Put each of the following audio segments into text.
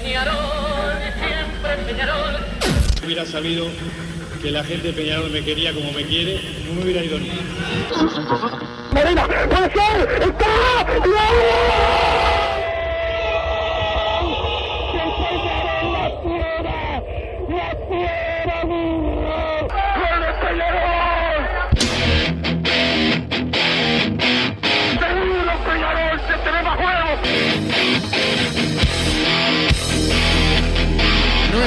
Peñarol, siempre Peñarol. Hubiera sabido que la gente de Peñarol me quería como me quiere, no me hubiera ido ni. Medina, puede ser, está, No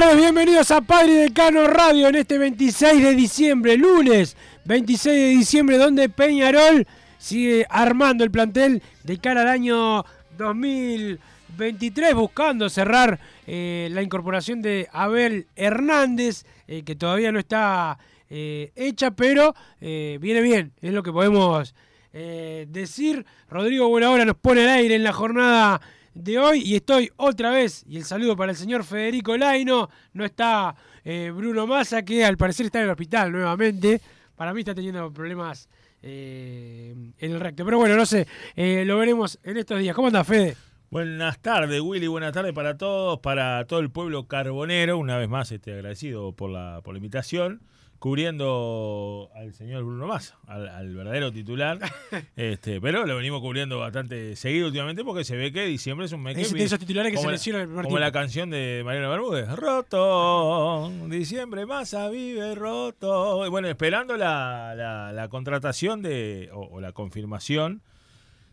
Tardes, bienvenidos a Padre Decano Radio en este 26 de diciembre, lunes 26 de diciembre, donde Peñarol sigue armando el plantel de cara al año 2023, buscando cerrar eh, la incorporación de Abel Hernández, eh, que todavía no está eh, hecha, pero viene bien, es lo que podemos decir. Rodrigo Buenahora nos pone al aire en la jornada de hoy y estoy otra vez, y el saludo para el señor Federico Laino, no está eh, Bruno Massa, que al parecer está en el hospital nuevamente, para mí está teniendo problemas eh, en el recto, pero bueno, no sé, eh, lo veremos en estos días. ¿Cómo anda Fede? Buenas tardes, Willy. Buenas tardes para todos, para todo el pueblo carbonero. Una vez más, este, agradecido por la, por la invitación. Cubriendo al señor Bruno Massa, al, al verdadero titular. este, pero lo venimos cubriendo bastante seguido últimamente porque se ve que diciembre es un mes que Es de esos titulares que como se lesionan el primer Como tiempo. la canción de Mariano Bermúdez. Roto. Diciembre Massa vive roto. Y bueno, esperando la, la- la contratación de, o, o la confirmación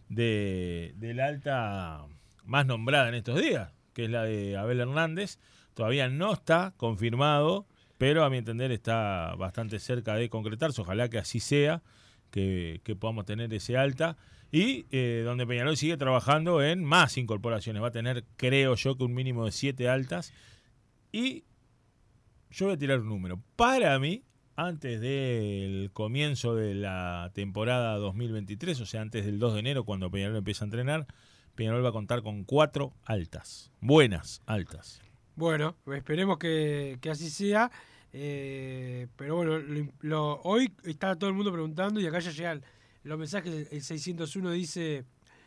de, del alta más nombrada en estos días, que es la de Abel Hernández. Todavía no está confirmado, pero a mi entender está bastante cerca de concretarse. Ojalá que así sea, que, podamos tener ese alta. Y eh, donde Peñarol sigue trabajando en más incorporaciones. Va a tener, creo yo, que un mínimo de siete altas. Y yo voy a tirar un número. Para mí, antes del comienzo de la temporada 2023, o sea, antes del 2 de enero, cuando Peñarol empieza a entrenar, Peñarol va a contar con cuatro altas. Buenas altas. Bueno, esperemos que, que así sea. eh, pero bueno, lo- lo- hoy está todo el mundo preguntando y acá ya llegan los mensajes. El 601 dice: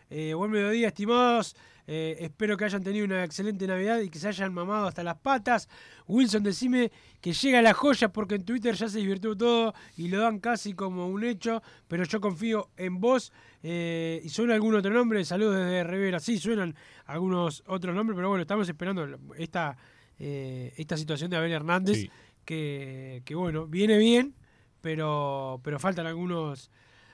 eh, Buen mediodía, estimados. Eh, espero que hayan tenido una excelente Navidad y que se hayan mamado hasta las patas. Wilson, decime que llega la joya porque en Twitter ya se divirtió todo y lo dan casi como un hecho. Pero yo confío en vos. eh, ¿Y suena algún otro nombre? Saludos desde Rivera. Sí, suenan algunos otros nombres, pero bueno, estamos esperando esta, eh, esta situación de Abel Hernández, Sí. que, que bueno, viene bien, pero, pero faltan algunos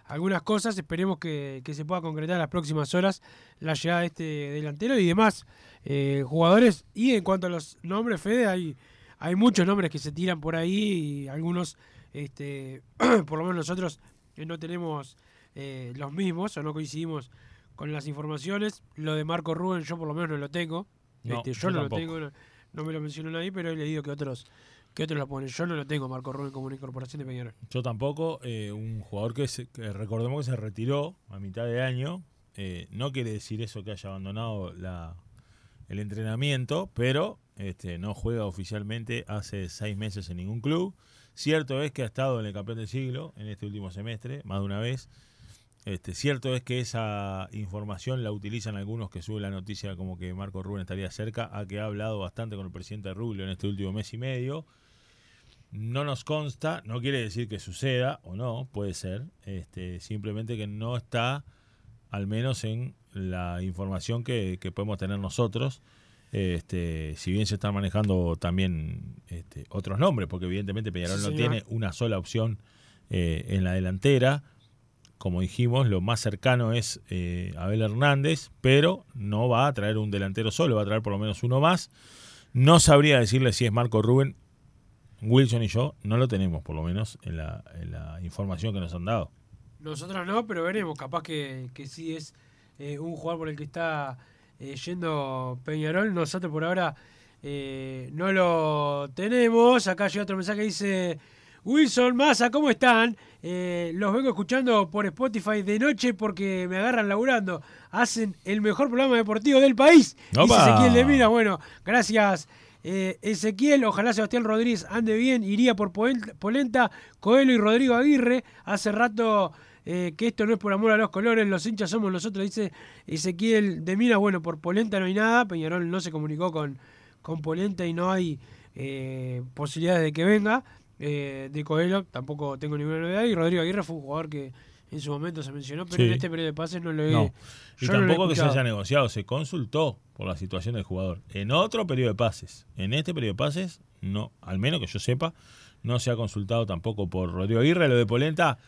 algunas cosas. Esperemos que, que se pueda concretar en las próximas horas la llegada de este delantero y demás eh, jugadores. Y en cuanto a los nombres, Fede, hay, hay muchos nombres que se tiran por ahí y algunos, este, por lo menos nosotros, eh, no tenemos eh, los mismos o no coincidimos con las informaciones. Lo de Marco Rubén yo por lo menos no lo tengo. No, Este, yo, yo no tampoco. lo tengo, no, no me lo mencionó nadie, pero he leído que otros que otros lo ponen. Yo no lo tengo, Marco Rubén, como una incorporación de Peñarol. Yo tampoco. eh, un jugador que, se- que recordemos que se retiró a mitad de año. eh, no quiere decir eso que haya abandonado la, el entrenamiento, pero este, no juega oficialmente hace seis meses en ningún club. Cierto es que ha estado en el campeón del siglo en este último semestre, más de una vez. Este, cierto es que esa información la utilizan algunos que suben la noticia como que Marco Rubén estaría cerca, a que ha hablado bastante con el presidente Rubio en este último mes y medio. No nos consta, no quiere decir que suceda o no, puede ser, este, simplemente que no está al menos en la información que, que podemos tener nosotros. Este, si bien se están manejando también este, otros nombres, porque evidentemente Peñarol Sí, no tiene una sola opción eh, en la delantera. Como dijimos, lo más cercano es eh, Abel Hernández, pero no va a traer un delantero solo, va a traer por lo menos uno más. No sabría decirle si es Marco Rubén. Wilson y yo no lo tenemos, por lo menos en la, en la información que nos han dado. Nosotros no, pero veremos. Capaz que, que sí es eh, un jugador por el que está eh, yendo Peñarol. Nosotros por ahora eh, no lo tenemos. Acá llega otro mensaje que dice: Wilson, Massa, ¿cómo están? Eh, los vengo escuchando por Spotify de noche porque me agarran laburando. Hacen el mejor programa deportivo del país. Dice. Ezequiel de Mina. Bueno, gracias. Eh, Ezequiel, ojalá Sebastián Rodríguez ande bien, iría por Polenta, Coelho y Rodrigo Aguirre. Hace rato eh, que esto no es por amor a los colores, los hinchas somos nosotros, dice Ezequiel de Mina. Bueno, por Polenta no hay nada, Peñarol no se comunicó con, con Polenta y no hay eh, posibilidades de que venga. Eh, de Coelho tampoco tengo ninguna novedad y Rodrigo Aguirre fue un jugador que en su momento se mencionó, pero Sí. en este periodo de pases no lo he No. Y no tampoco que se haya negociado, se consultó por la situación del jugador. En otro periodo de pases, en este periodo de pases, no, al menos que yo sepa, no se ha consultado tampoco por Rodrigo Aguirre. Lo de Polenta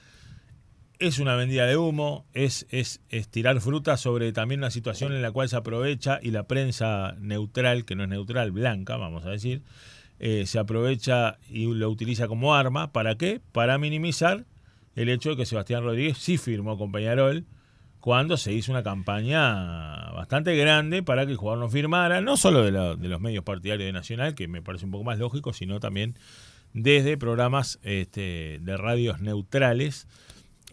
es una vendida de humo, es, es, es tirar fruta sobre también una situación en la cual se aprovecha y la prensa neutral, que no es neutral, blanca, vamos a decir, eh, se aprovecha y lo utiliza como arma. ¿Para qué? Para minimizar el hecho de que Sebastián Rodríguez sí firmó con Peñarol cuando se hizo una campaña bastante grande para que el jugador no firmara, no solo de, los medios partidarios de Nacional, que me parece un poco más lógico, sino también desde programas este, de radios neutrales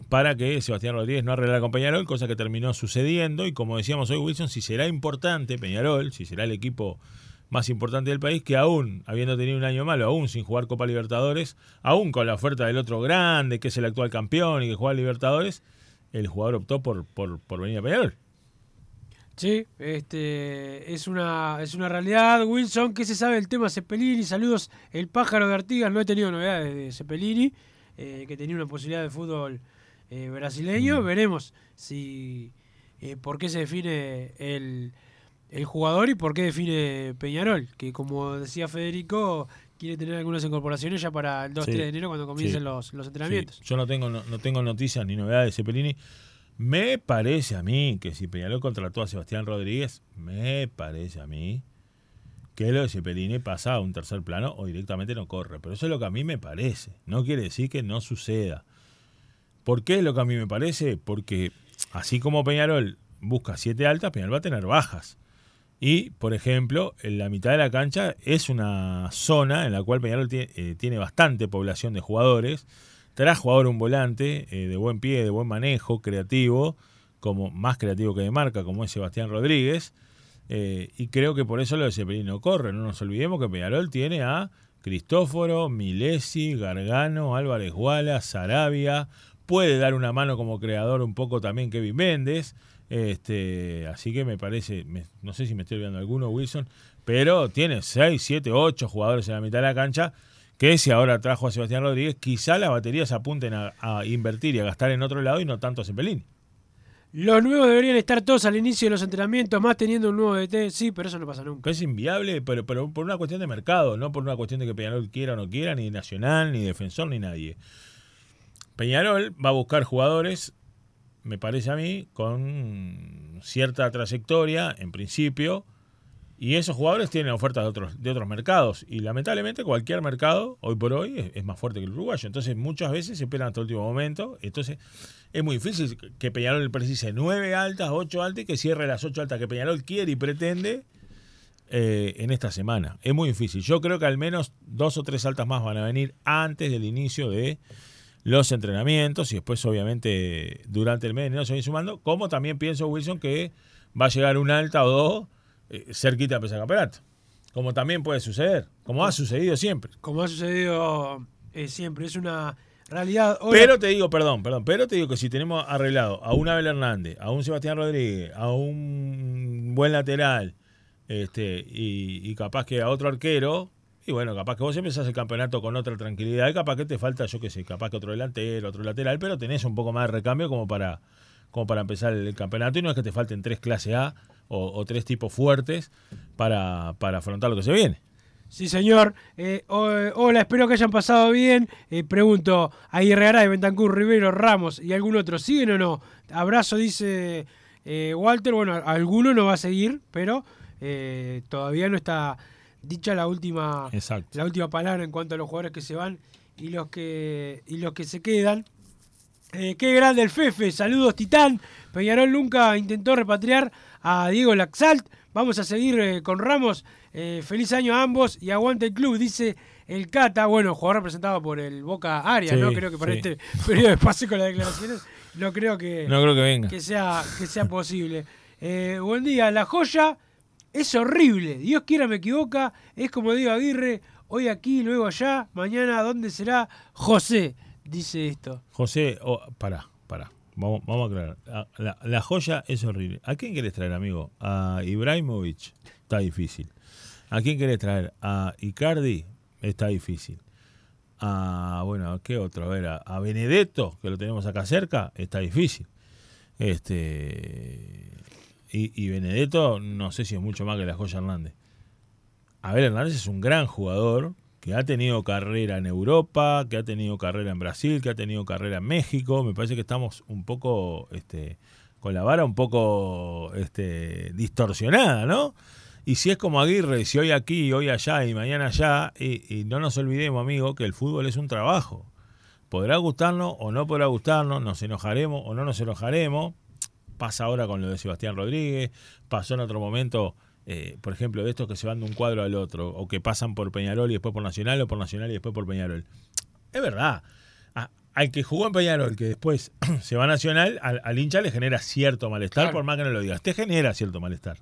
para que Sebastián Rodríguez no arreglara con Peñarol, cosa que terminó sucediendo. Y como decíamos hoy, Wilson, si será importante Peñarol, si será el equipo más importante del país, que aún, habiendo tenido un año malo, aún sin jugar Copa Libertadores, aún con la oferta del otro grande, que es el actual campeón y que juega Libertadores, el jugador optó por, por, por venir a Peñarol. Sí, este, es una, es una realidad. Wilson, ¿qué se sabe del tema Cepelini? Saludos, el pájaro de Artigas. No he tenido novedades de Cepelini, eh, que tenía una posibilidad de fútbol eh, brasileño. Veremos si eh, por qué se define el, el jugador y por qué define Peñarol, que como decía Federico, quiere tener algunas incorporaciones ya para el 2-3 Sí, de enero cuando comiencen sí. los, los entrenamientos. Sí, yo no tengo, no, no tengo noticias ni novedades de Cepelini. Me parece a mí que si Peñarol contrató a Sebastián Rodríguez, me parece a mí que lo de Cepelini pasa a un tercer plano o directamente no corre. Pero eso es lo que a mí me parece. No quiere decir que no suceda. ¿Por qué es lo que a mí me parece? Porque así como Peñarol busca siete altas, Peñarol va a tener bajas. Y, por ejemplo, en la mitad de la cancha es una zona en la cual Peñarol tiene, eh, tiene bastante población de jugadores. Tras jugador un volante eh, de buen pie, de buen manejo, creativo, como más creativo que de marca, como es Sebastián Rodríguez. Eh, y creo que por eso lo de Cepelini no corre. No nos olvidemos que Peñarol tiene a Cristóforo, Milesi, Gargano, Álvarez Guala, Sarabia. Puede dar una mano como creador un poco también Kevin Méndez. Este, así que me parece, me- no sé si me estoy olvidando alguno, Wilson, pero tiene 6, 7, 8 jugadores en la mitad de la cancha que si ahora trajo a Sebastián Rodríguez, quizá las baterías apunten a, a invertir y a gastar en otro lado y no tanto a Cepelini. Los nuevos deberían estar todos al inicio de los entrenamientos, más teniendo un nuevo DT. Sí, pero eso no pasa nunca. Es inviable, pero, pero por una cuestión de mercado, no por una cuestión de que Peñarol quiera o no quiera, ni Nacional, ni Defensor, ni nadie. Peñarol va a buscar jugadores, me parece a mí, con cierta trayectoria, en principio, y esos jugadores tienen ofertas de otros, de otros mercados. Y lamentablemente cualquier mercado, hoy por hoy, es, más fuerte que el uruguayo. Entonces muchas veces se esperan hasta el último momento. Entonces es muy difícil que Peñarol precise nueve altas, ocho altas y que cierre las ocho altas que Peñarol quiere y pretende eh, en esta semana. Es muy difícil. Yo creo que al menos dos o tres altas más van a venir antes del inicio de los entrenamientos y después obviamente durante el mes de enero sumando. Como también pienso, Wilson, que va a llegar un alta o dos eh, cerquita de empezar el campeonato. Como también puede suceder, como ha sucedido siempre. Como ha sucedido eh, siempre, es una realidad. hoy- Pero te digo, perdón, perdón, pero te digo que si tenemos arreglado a un Abel Hernández, a un Sebastián Rodríguez, a un buen lateral, este, y, y capaz que a otro arquero, y bueno, capaz que vos empezás el campeonato con otra tranquilidad, y capaz que te falta, yo qué sé, capaz que otro delantero, otro lateral, pero tenés un poco más de recambio como para, como para empezar el, campeonato, y no es que te falten tres clase A o, tres tipos fuertes para, para afrontar lo que se viene. Sí, señor. Eh, ho- hola, espero que hayan pasado bien. Eh, pregunto, Aguirre Garay, Bentancur, Rivero, Ramos y algún otro, ¿siguen o no? Abrazo, dice eh, Walter. Bueno, alguno no va a seguir, pero eh, todavía no está dicha la última, Exacto. la última palabra en cuanto a los jugadores que se van y los que, y los que se quedan. Eh, qué grande el Fefe, saludos Titán. Peñarol nunca intentó repatriar a Diego Laxalt. Vamos a seguir eh, con Ramos. Eh, feliz año a ambos y aguante el club, dice el Cata. Bueno, jugador representado por el Boca Arias, Sí, ¿no? Creo que para sí. este periodo de pase con las declaraciones no creo que, No creo que venga. que, sea, que sea posible. Buen día, la joya es horrible. Dios quiera me equivoca. Es como digo Aguirre, hoy aquí, luego allá, mañana, ¿dónde será? José, dice esto. José, oh, pará, pará. Vamos, vamos a aclarar. La, la- joya es horrible. ¿A quién querés traer, amigo? A Ibrahimovic. Está difícil. ¿A quién querés traer? A Icardi. Está difícil. A, bueno, ¿a ¿qué otro? A ver, a, a Benedetto, que lo tenemos acá cerca. Está difícil. Este. Y, Benedetto, no sé si es mucho más que la joya Hernández. Abel Hernández es un gran jugador que ha tenido carrera en Europa, que ha tenido carrera en Brasil, que ha tenido carrera en México. Me parece que estamos un poco este, con la vara un poco este, distorsionada, ¿no? Y si es como Aguirre, si hoy aquí, hoy allá y mañana allá, y, y no nos olvidemos, amigo, que el fútbol es un trabajo. Podrá gustarnos o no podrá gustarnos, nos enojaremos o no nos enojaremos. Pasa ahora con lo de Sebastián Rodríguez, pasó en otro momento, eh, por ejemplo, de estos que se van de un cuadro al otro, o que pasan por Peñarol y después por Nacional, o por Nacional y después por Peñarol. Es verdad. A- al que jugó en Peñarol, que después se va a Nacional, al, al hincha le genera cierto malestar, Claro. por más que no lo digas. Te genera cierto malestar.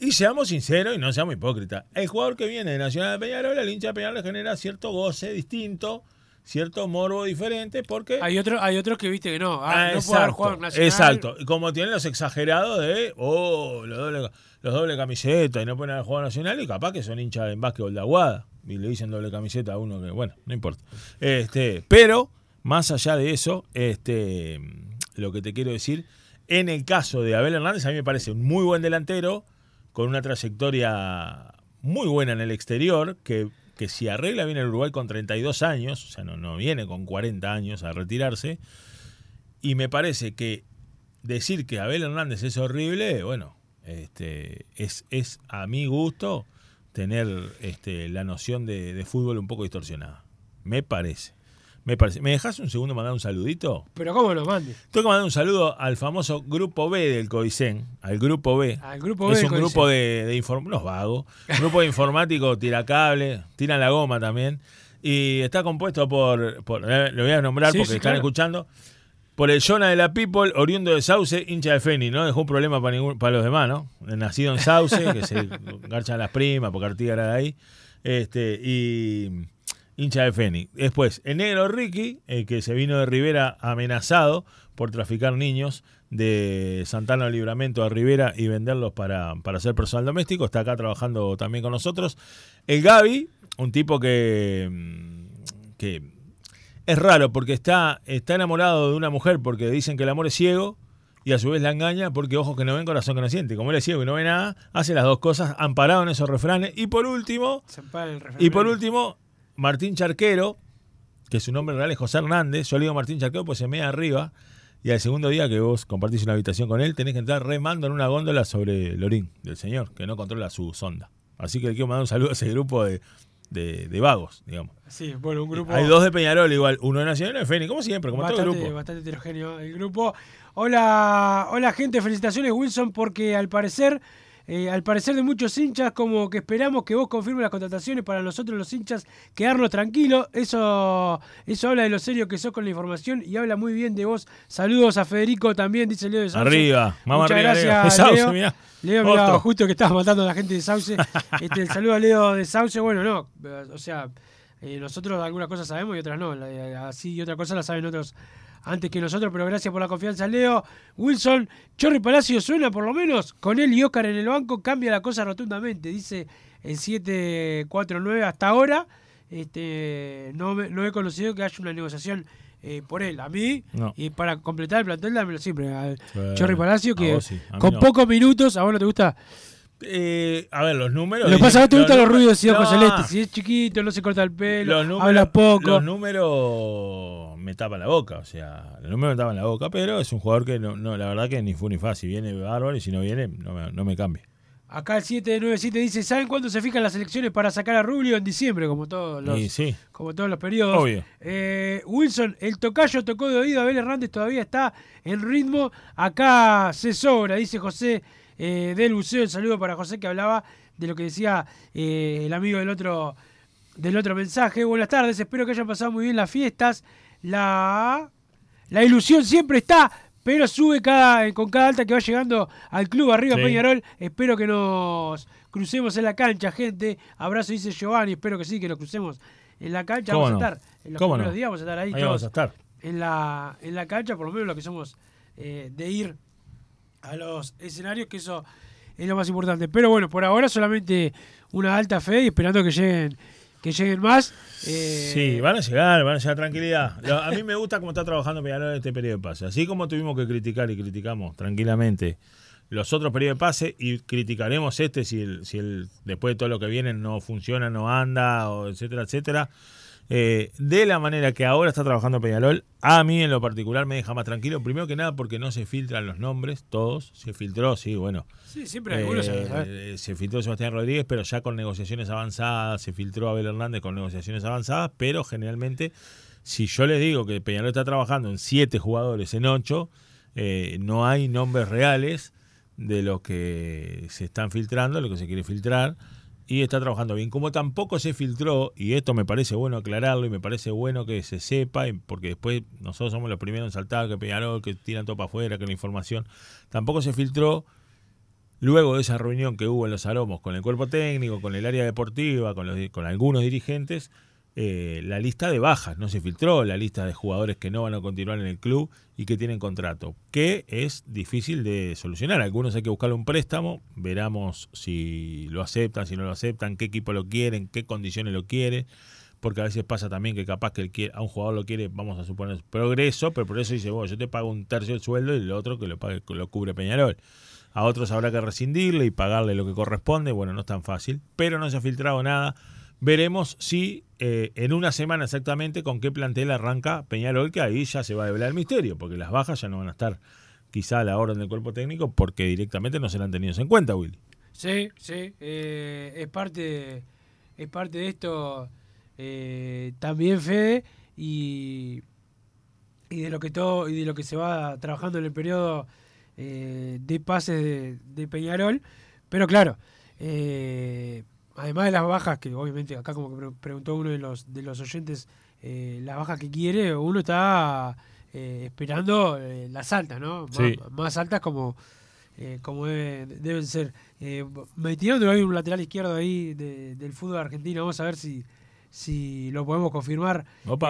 Y seamos sinceros y no seamos hipócritas. El jugador que viene de Nacional de Peñarol, al hincha de Peñarol le genera cierto goce distinto, cierto morbo diferente, porque... Hay, otro, hay otros que viste que no. Ah, Ah, no puede exacto, jugado en Nacional. exacto. Y como tienen los exagerados de, oh, los doble, los doble camiseta y no pueden haber jugado nacional y capaz que son hinchas en básquetbol de Aguada y le dicen doble camiseta a uno que, bueno, no importa. Este, pero, más allá de eso, este, lo que te quiero decir, en el caso de Abel Hernández, a mí me parece un muy buen delantero, con una trayectoria muy buena en el exterior, que, que si arregla bien el Uruguay con 32 años, o sea, no, no viene con 40 años a retirarse, y me parece que decir que Abel Hernández es horrible, bueno, este, es, es a mi gusto tener este, la noción de, de fútbol un poco distorsionada. Me parece. Me parece. ¿Me dejas un segundo mandar un saludito? Pero ¿cómo lo mande? Tengo que mandar un saludo al famoso grupo B del COICEN, al grupo B. Al grupo B es del un grupo de, de inform- unos vagos, grupo de informáticos, tira cable, tiran la goma también. Y está compuesto por, por eh, lo voy a nombrar Sí, porque sí, están claro. escuchando, por el Jonah de la People, oriundo de Sauce, hincha de Feni, no dejó un problema para ningún, para los demás, ¿no? Nacido en Sauce, que se garchan las primas, porque Artigas era de ahí, este, y hincha de Feni. Después, el negro Ricky, el que se vino de Rivera amenazado por traficar niños de Santana Libramento a Rivera y venderlos para, para hacer personal doméstico, está acá trabajando también con nosotros. El Gaby, un tipo que, mm, que es raro porque está, está enamorado de una mujer porque dicen que el amor es ciego y a su vez la engaña porque ojos que no ven, corazón que no siente. Como él es ciego y no ve nada, hace las dos cosas amparado en esos refranes. Y por último, Se ampara el y por último, Martín Charquero, que su nombre real es José Hernández. Yo le digo Martín Charquero pues se me arriba. Y al segundo día que vos compartís una habitación con él, tenés que entrar remando en una góndola sobre Lorín, del señor, que no controla su sonda. Así que le quiero mandar un saludo a ese grupo de, de- de vagos, digamos. Sí, bueno, un grupo. Hay dos de Peñarol igual, uno de Nacional y uno de Fénix, como siempre, como todo el bastante, grupo. bastante heterogéneo el grupo. Hola, hola gente, felicitaciones Wilson porque al parecer, eh, al parecer de muchos hinchas, como que esperamos que vos confirmes las contrataciones para nosotros los hinchas quedarnos tranquilos. Eso, eso habla de lo serio que sos con la información y habla muy bien de vos. Saludos a Federico también, dice Leo de Sauce. Arriba, vamos Muchas arriba, Leo. gracias, De Sauce, Leo. mirá. Leo, mirá, justo que estabas matando a la gente de Sauce. Este, el saludo a Leo de Sauce. Bueno, no, o sea, Eh, nosotros algunas cosas sabemos y otras no. Eh, así y otra cosa la saben otros antes que nosotros, pero gracias por la confianza, Leo. Wilson, Chorri Palacio suena por lo menos. Con él y Oscar en el banco cambia la cosa rotundamente, dice el 749 hasta ahora. Este, no, no he conocido que haya una negociación eh, por él. A mí, No. y para completar el plantel, dámelo siempre al. Chorri Palacio, que sí, con no. pocos minutos, ¿a vos no te gusta? Eh, a ver, los números. Lo que pasa es que te gustan los ruidos No, celestes. Si es chiquito, no se corta el pelo, números, habla poco. Los números me tapan la boca, o sea, los números me tapan la boca, pero es un jugador que no, no la verdad que ni fue ni fue. Si viene bárbaro y si no viene, no me, no me cambie. Acá el 797 dice, ¿saben cuándo se fijan las elecciones para sacar a Rubio? En diciembre, como todos los, sí, como todos los periodos. Obvio. Eh, Wilson, el tocayo tocó de oído, Abel Hernández todavía está en ritmo. Acá se sobra, dice José eh, del Buceo. El saludo para José que hablaba de lo que decía eh, el amigo del otro, del otro mensaje. Buenas tardes, espero que hayan pasado muy bien las fiestas. La, la ilusión siempre está, pero sube cada, con cada alta que va llegando al club arriba Sí. Peñarol. Espero que nos crucemos en la cancha, gente. Abrazo, dice Giovanni. Espero que sí, que nos crucemos en la cancha. ¿Cómo Vamos a estar en los ¿Cómo primeros no? días, vamos a estar ahí, ahí todos vamos a estar. en la, en la cancha, por lo menos lo que somos eh, de ir a los escenarios, que eso es lo más importante. Pero bueno, por ahora solamente una alta fe y esperando que lleguen, que lleguen más. Eh, Sí, van a llegar, van a llegar tranquilidad. A mí me gusta cómo está trabajando Peñarol en este periodo de pase. Así como tuvimos que criticar y criticamos tranquilamente los otros periodos de pase y criticaremos este si el, si el después de todo lo que viene no funciona, no anda, o etcétera, etcétera. Eh, de la manera que ahora está trabajando Peñarol, a mí en lo particular me deja más tranquilo. Primero que nada porque no se filtran los nombres, todos. Se filtró, sí, bueno. Sí, siempre hay algunos. Eh, eh, se filtró Sebastián Rodríguez, pero ya con negociaciones avanzadas, se filtró Abel Hernández con negociaciones avanzadas, pero generalmente, si yo les digo que Peñarol está trabajando en siete jugadores, en ocho, eh, no hay nombres reales de los que se están filtrando, lo que se quiere filtrar, y está trabajando bien. Como tampoco se filtró, y esto me parece bueno aclararlo, y me parece bueno que se sepa, porque después nosotros somos los primeros en saltar, que Peñarol, que tiran todo para afuera, que la información, tampoco se filtró Luego de esa reunión que hubo en los aromos con el cuerpo técnico, con el área deportiva, con, los, con algunos dirigentes, eh, la lista de bajas no se filtró, la lista de jugadores que no van a continuar en el club y que tienen contrato, que es difícil de solucionar. Algunos hay que buscarle un préstamo, veramos si lo aceptan, si no lo aceptan, qué equipo lo quieren, qué condiciones lo quieren, porque a veces pasa también que capaz que quiere- a un jugador lo quiere, vamos a suponer, progreso, pero por eso dice, bueno, yo te pago un tercio del sueldo y el otro que lo, pague, lo cubre Peñarol. A otros habrá que rescindirle y pagarle lo que corresponde. Bueno, no es tan fácil, pero no se ha filtrado nada. Veremos si eh, en una semana exactamente con qué plantel arranca Peñarol, que ahí ya se va a develar el misterio, porque las bajas ya no van a estar quizá a la orden del cuerpo técnico porque directamente no serán tenidos en cuenta, Willy. Sí, sí, eh, es parte es parte de esto eh, también Fede y, y de lo que todo y de lo que se va trabajando en el periodo de pases de, Peñarol, pero claro, además de las bajas que obviamente acá como que pre- preguntó uno de los de los oyentes eh, las bajas que quiere, uno está eh, esperando eh, las altas, ¿no? Más- Sí. más altas como como debe- deben ser. Eh, me tiraron de ahí un lateral izquierdo ahí de- del fútbol argentino. Vamos a ver si, si lo podemos confirmar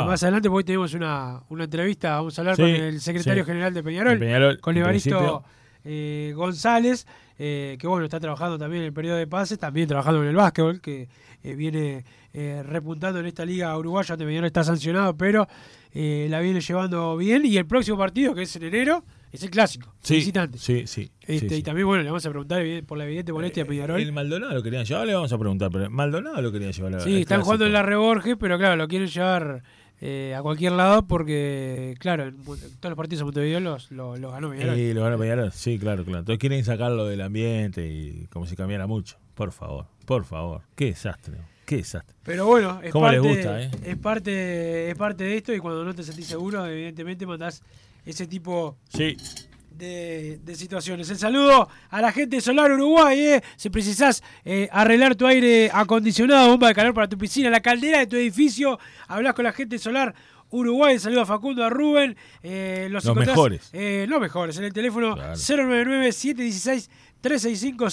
más adelante, porque hoy tenemos una, una entrevista. Vamos a hablar Sí, con el secretario sí. general de Peñarol, Peñarol, con Evaristo eh, González, eh, que bueno, está trabajando también en el periodo de pases, también trabajando en el básquetbol, que eh, viene repuntando en esta liga uruguaya, donde Peñarol está sancionado, pero la viene llevando bien. Y el próximo partido, que es en enero, es el clásico, Sí, visitante. sí, sí. Este, sí, Y también, bueno, le vamos a preguntar por la evidente molestia a Peñarol. El Maldonado lo querían llevar, le vamos a preguntar, pero Maldonado lo querían llevar. sí, están jugando en la Reborges, pero claro, lo quieren llevar eh, a cualquier lado porque, claro, todos los partidos de Montevideo los, lo, lo ganó Peñarol. Y lo van a Peñarol, sí, claro, claro. Entonces quieren sacarlo del ambiente y como si cambiara mucho. Por favor, por favor. Qué desastre, qué desastre. Pero bueno, es ¿Cómo parte, les gusta, eh? es parte es parte de esto y cuando no te sentís seguro, evidentemente mandás ese tipo Sí, de, de situaciones. El saludo a la gente de Solar Uruguay, eh. si precisás eh, arreglar tu aire acondicionado, bomba de calor para tu piscina, la caldera de tu edificio, hablas con la gente de Solar Uruguay, el saludo a Facundo, a Rubén, eh, los, Los mejores. eh, los mejores, en el teléfono Claro. 099-716-365,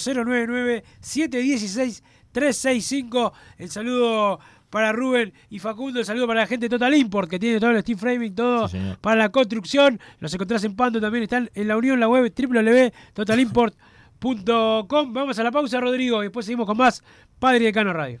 099-716-365, el saludo para Rubén y Facundo. El saludo para la gente de Total Import, que tiene todo el steel framing, todo Sí, para la construcción. Los encontrás en Pando también, están en la unión, la web www.totalimport.com. Vamos a la pausa, Rodrigo, y después seguimos con más Padre de Cano Radio.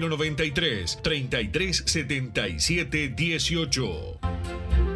093 3377 18.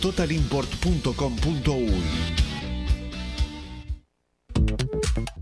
www.totalimport.com.uy.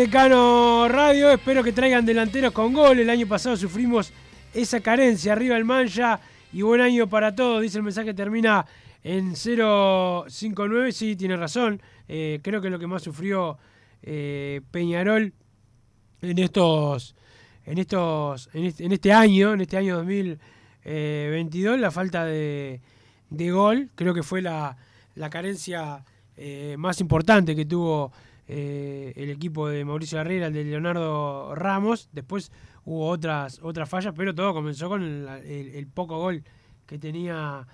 Decano Radio. Espero que traigan delanteros con gol. El año pasado sufrimos esa carencia. Arriba el Mancha y buen año para todos. Dice el mensaje termina en 059. Sí, tiene razón. Eh, creo que lo que más sufrió eh, Peñarol en estos. En estos. En este, este año, en este año 2022, la falta de, de gol. Creo que fue la, la carencia eh, más importante que tuvo eh, el equipo de Mauricio Herrera, el de Leonardo Ramos. Después hubo otras, otras fallas, pero todo comenzó con el, poco gol que tenía,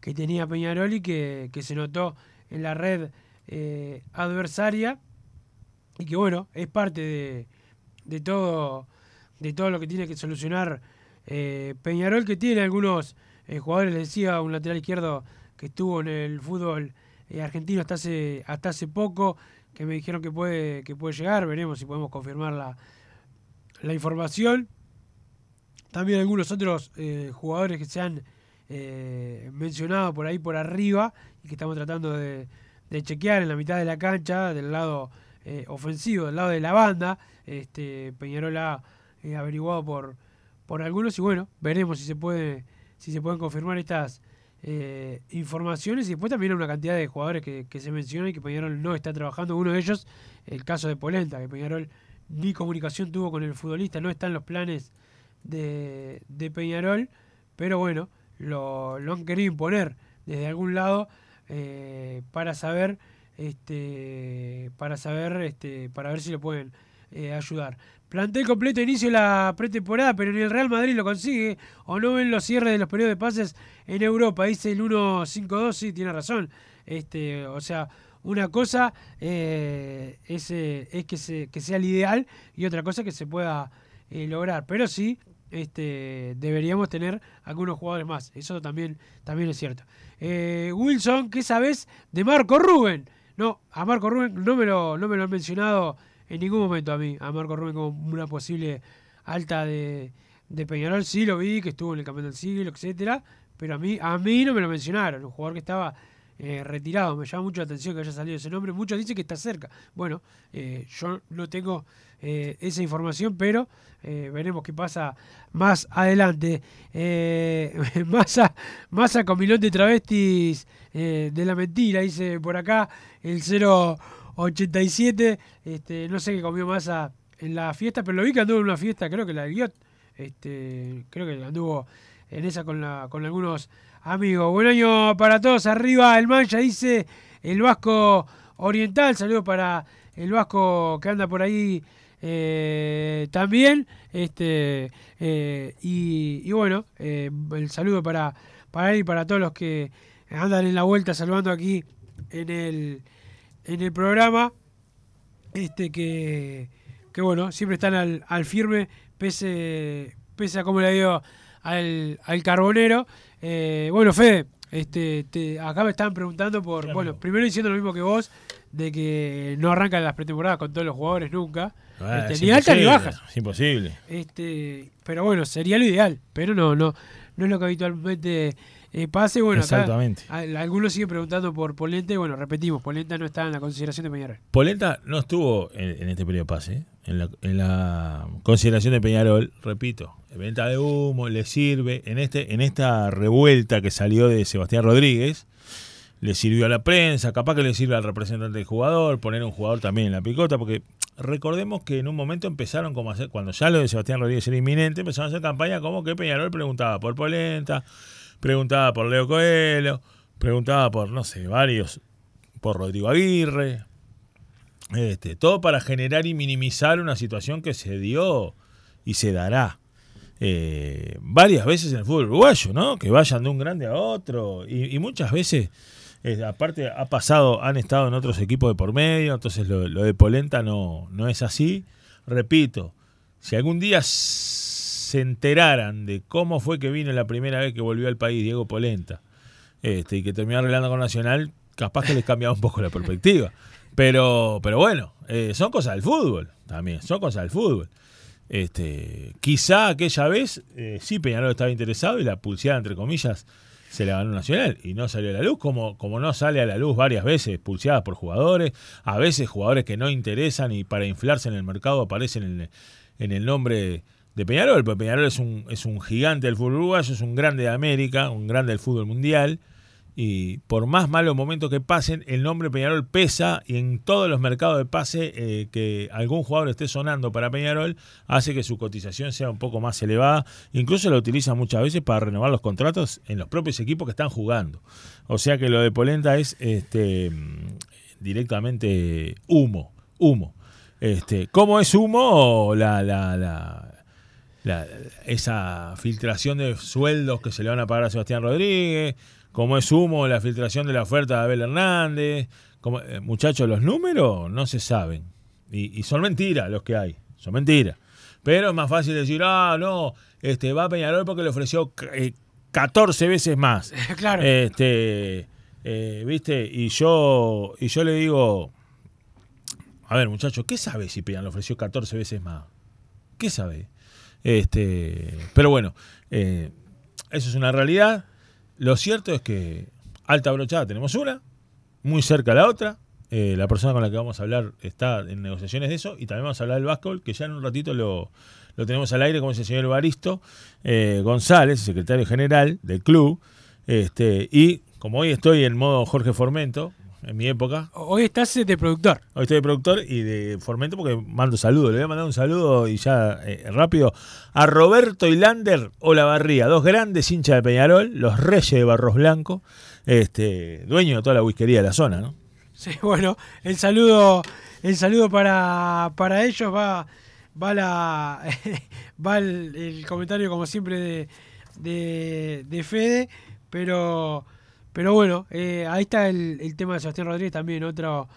que tenía Peñarol y que, que se notó en la red eh, adversaria. Y que bueno, es parte de, de todo de todo lo que tiene que solucionar eh, Peñarol, que tiene algunos jugadores, les decía, un lateral izquierdo que estuvo en el fútbol argentino hasta hace, hasta hace poco, que me dijeron que puede, que puede llegar, veremos si podemos confirmar la, la información. También algunos otros eh, jugadores que se han eh, mencionado por ahí por arriba y que estamos tratando de, chequear en la mitad de la cancha, del lado eh, ofensivo, del lado de la banda. Este, Peñarol ha eh, averiguado por, por algunos y bueno, veremos si se puede si se pueden confirmar estas eh, informaciones y después también una cantidad de jugadores que, se mencionan y que Peñarol no está trabajando. Uno de ellos, el caso de Polenta, que Peñarol ni comunicación tuvo con el futbolista, no está en los planes de, Peñarol, pero bueno, lo, lo han querido imponer desde algún lado eh, para saber este para saber este para ver si lo pueden eh, ayudar. Plantel completo inicio la pretemporada, pero ni el Real Madrid lo consigue. O no ven los cierres de los periodos de pases en Europa. Dice el 1-5-2, sí, tiene razón. Este, o sea, una cosa eh, es, eh, que, se, que sea el ideal y otra cosa que se pueda eh, lograr. Pero sí, este, deberíamos tener algunos jugadores más. Eso también, también es cierto. Wilson, ¿qué sabes de Marco Rubén? No, a Marco Rubén no me lo, no me lo han mencionado en ningún momento a mí, a Marco Rubén como una posible alta de, de Peñarol. Sí lo vi, que estuvo en el campeón del siglo, etcétera, pero a mí, a mí no me lo mencionaron. Un jugador que estaba eh, retirado. Me llama mucho la atención que haya salido ese nombre. Muchos dicen que está cerca. Bueno, eh, yo no tengo eh, esa información, pero veremos qué pasa más adelante. Masa, masa con milón de travestis de la mentira, dice por acá el 087. Este, no sé qué comió masa en la fiesta, pero lo vi que anduvo en una fiesta, creo que la de Guiot. Este, creo que anduvo en esa con, la, con algunos amigos. Buen año para todos. Arriba el Mancha, dice el Vasco Oriental. Saludos para el Vasco que anda por ahí eh, también. Este, eh, y, y bueno, eh, el saludo para, para él y para todos los que andan en la vuelta saludando aquí en el, en el programa. Este que, que bueno, siempre están al, al firme, pese, pese a cómo le dio al, al carbonero. Eh, bueno, Fede, este, te- acá me estaban preguntando por, bueno, primero diciendo lo mismo que vos, de que no arrancan las pretemporadas con todos los jugadores nunca. Ah, Este, es ni altas ni bajas. Es imposible. Este, pero bueno, sería lo ideal, pero no, no, no es lo que habitualmente eh, pase. Bueno, Exactamente. algunos siguen preguntando por Polenta y bueno, repetimos, Polenta no está en la consideración de Peñarol. Polenta no estuvo en, en este periodo de pase, ¿eh? en la, en la consideración de Peñarol, repito, venta de humo, le sirve, en este, en esta revuelta que salió de Sebastián Rodríguez, le sirvió a la prensa, capaz que le sirve al representante del jugador, poner un jugador también en la picota, porque recordemos que en un momento empezaron como a hacer, cuando ya lo de Sebastián Rodríguez era inminente, empezaron a hacer campaña como que Peñarol preguntaba por Polenta, preguntaba por Leo Coelho, preguntaba por, no sé, varios, por Rodrigo Aguirre, este, todo para generar y minimizar una situación que se dio y se dará eh, varias veces en el fútbol uruguayo, ¿no? Que vayan de un grande a otro y, y muchas veces, eh, aparte, ha pasado, han estado en otros equipos de por medio, entonces lo, lo de Polenta no, no es así. Repito, si algún día se enteraran de cómo fue que vino la primera vez que volvió al país Diego Polenta este, y que terminó arreglando con Nacional, capaz que les cambiaba un poco la perspectiva. Pero, pero bueno, eh, son cosas del fútbol también, son cosas del fútbol. Este, quizá aquella vez eh, sí Peñarol estaba interesado y la pulseada, entre comillas, se la ganó Nacional y no salió a la luz, como, como no sale a la luz varias veces, pulseadas por jugadores, a veces jugadores que no interesan y para inflarse en el mercado aparecen en en el nombre de Peñarol, porque Peñarol es un, es un gigante del fútbol uruguayo, es un grande de América, un grande del fútbol mundial, y por más malos momentos que pasen, el nombre Peñarol pesa y en todos los mercados de pase eh, que algún jugador esté sonando para Peñarol hace que su cotización sea un poco más elevada. Incluso la utiliza muchas veces para renovar los contratos en los propios equipos que están jugando. O sea que lo de Polenta es este, directamente humo, humo. Este, ¿Cómo es humo la, la, la- esa filtración de sueldos que se le van a pagar a Sebastián Rodríguez? ¿Cómo es humo la filtración de la oferta de Abel Hernández? Como, eh, muchachos, los números no se saben. Y, y son mentiras los que hay. Son mentiras. Pero es más fácil decir, ah, no, este, va a Peñarol porque le ofreció eh, 14 veces más. Claro. Este, eh, ¿viste? Y yo, y yo le digo, a ver, muchachos, ¿qué sabe si Peñarol le ofreció 14 veces más? ¿Qué sabe? Este, pero bueno, eh, eso es una realidad. Lo cierto es que alta brochada tenemos una, muy cerca la otra. Eh, la persona con la que vamos a hablar está en negociaciones de eso. Y también vamos a hablar del básquetbol, que ya en un ratito lo, lo tenemos al aire, como es el señor Baristo eh, González, secretario general del club. Este, y como hoy estoy en modo Jorge Formento, en mi época. Hoy estás de productor. Hoy estoy de productor y de Formento porque mando saludos. Le voy a mandar un saludo y ya eh, rápido a Roberto y Lander Olavarría, dos grandes hinchas de Peñarol, los reyes de Barros Blanco, este, dueño de toda la whiskería de la zona, ¿no? Sí, bueno, el saludo, el saludo para, para ellos va, va la va el, el comentario como siempre de, de, de Fede, pero pero bueno, eh, ahí está el, el tema de Sebastián Rodríguez también, otro,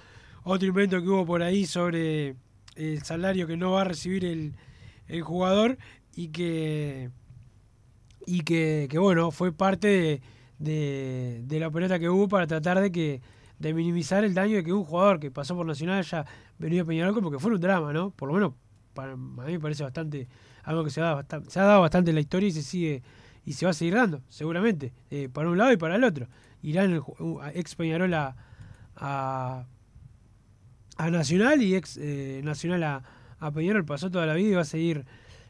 otro invento que hubo por ahí sobre el salario que no va a recibir el, el jugador y que y que, que, bueno, fue parte de, de, la opereta que hubo para tratar de que de minimizar el daño de que un jugador que pasó por Nacional haya venido a Peñarol porque fue un drama, ¿no? Por lo menos para, a mí me parece bastante algo que se, da bastante, se ha dado bastante en la historia y se sigue y se va a seguir dando, seguramente, eh, para un lado y para el otro. Irán el, ex Peñarol a, a, a Nacional y ex eh, Nacional a, a, Peñarol pasó toda la vida y va a seguir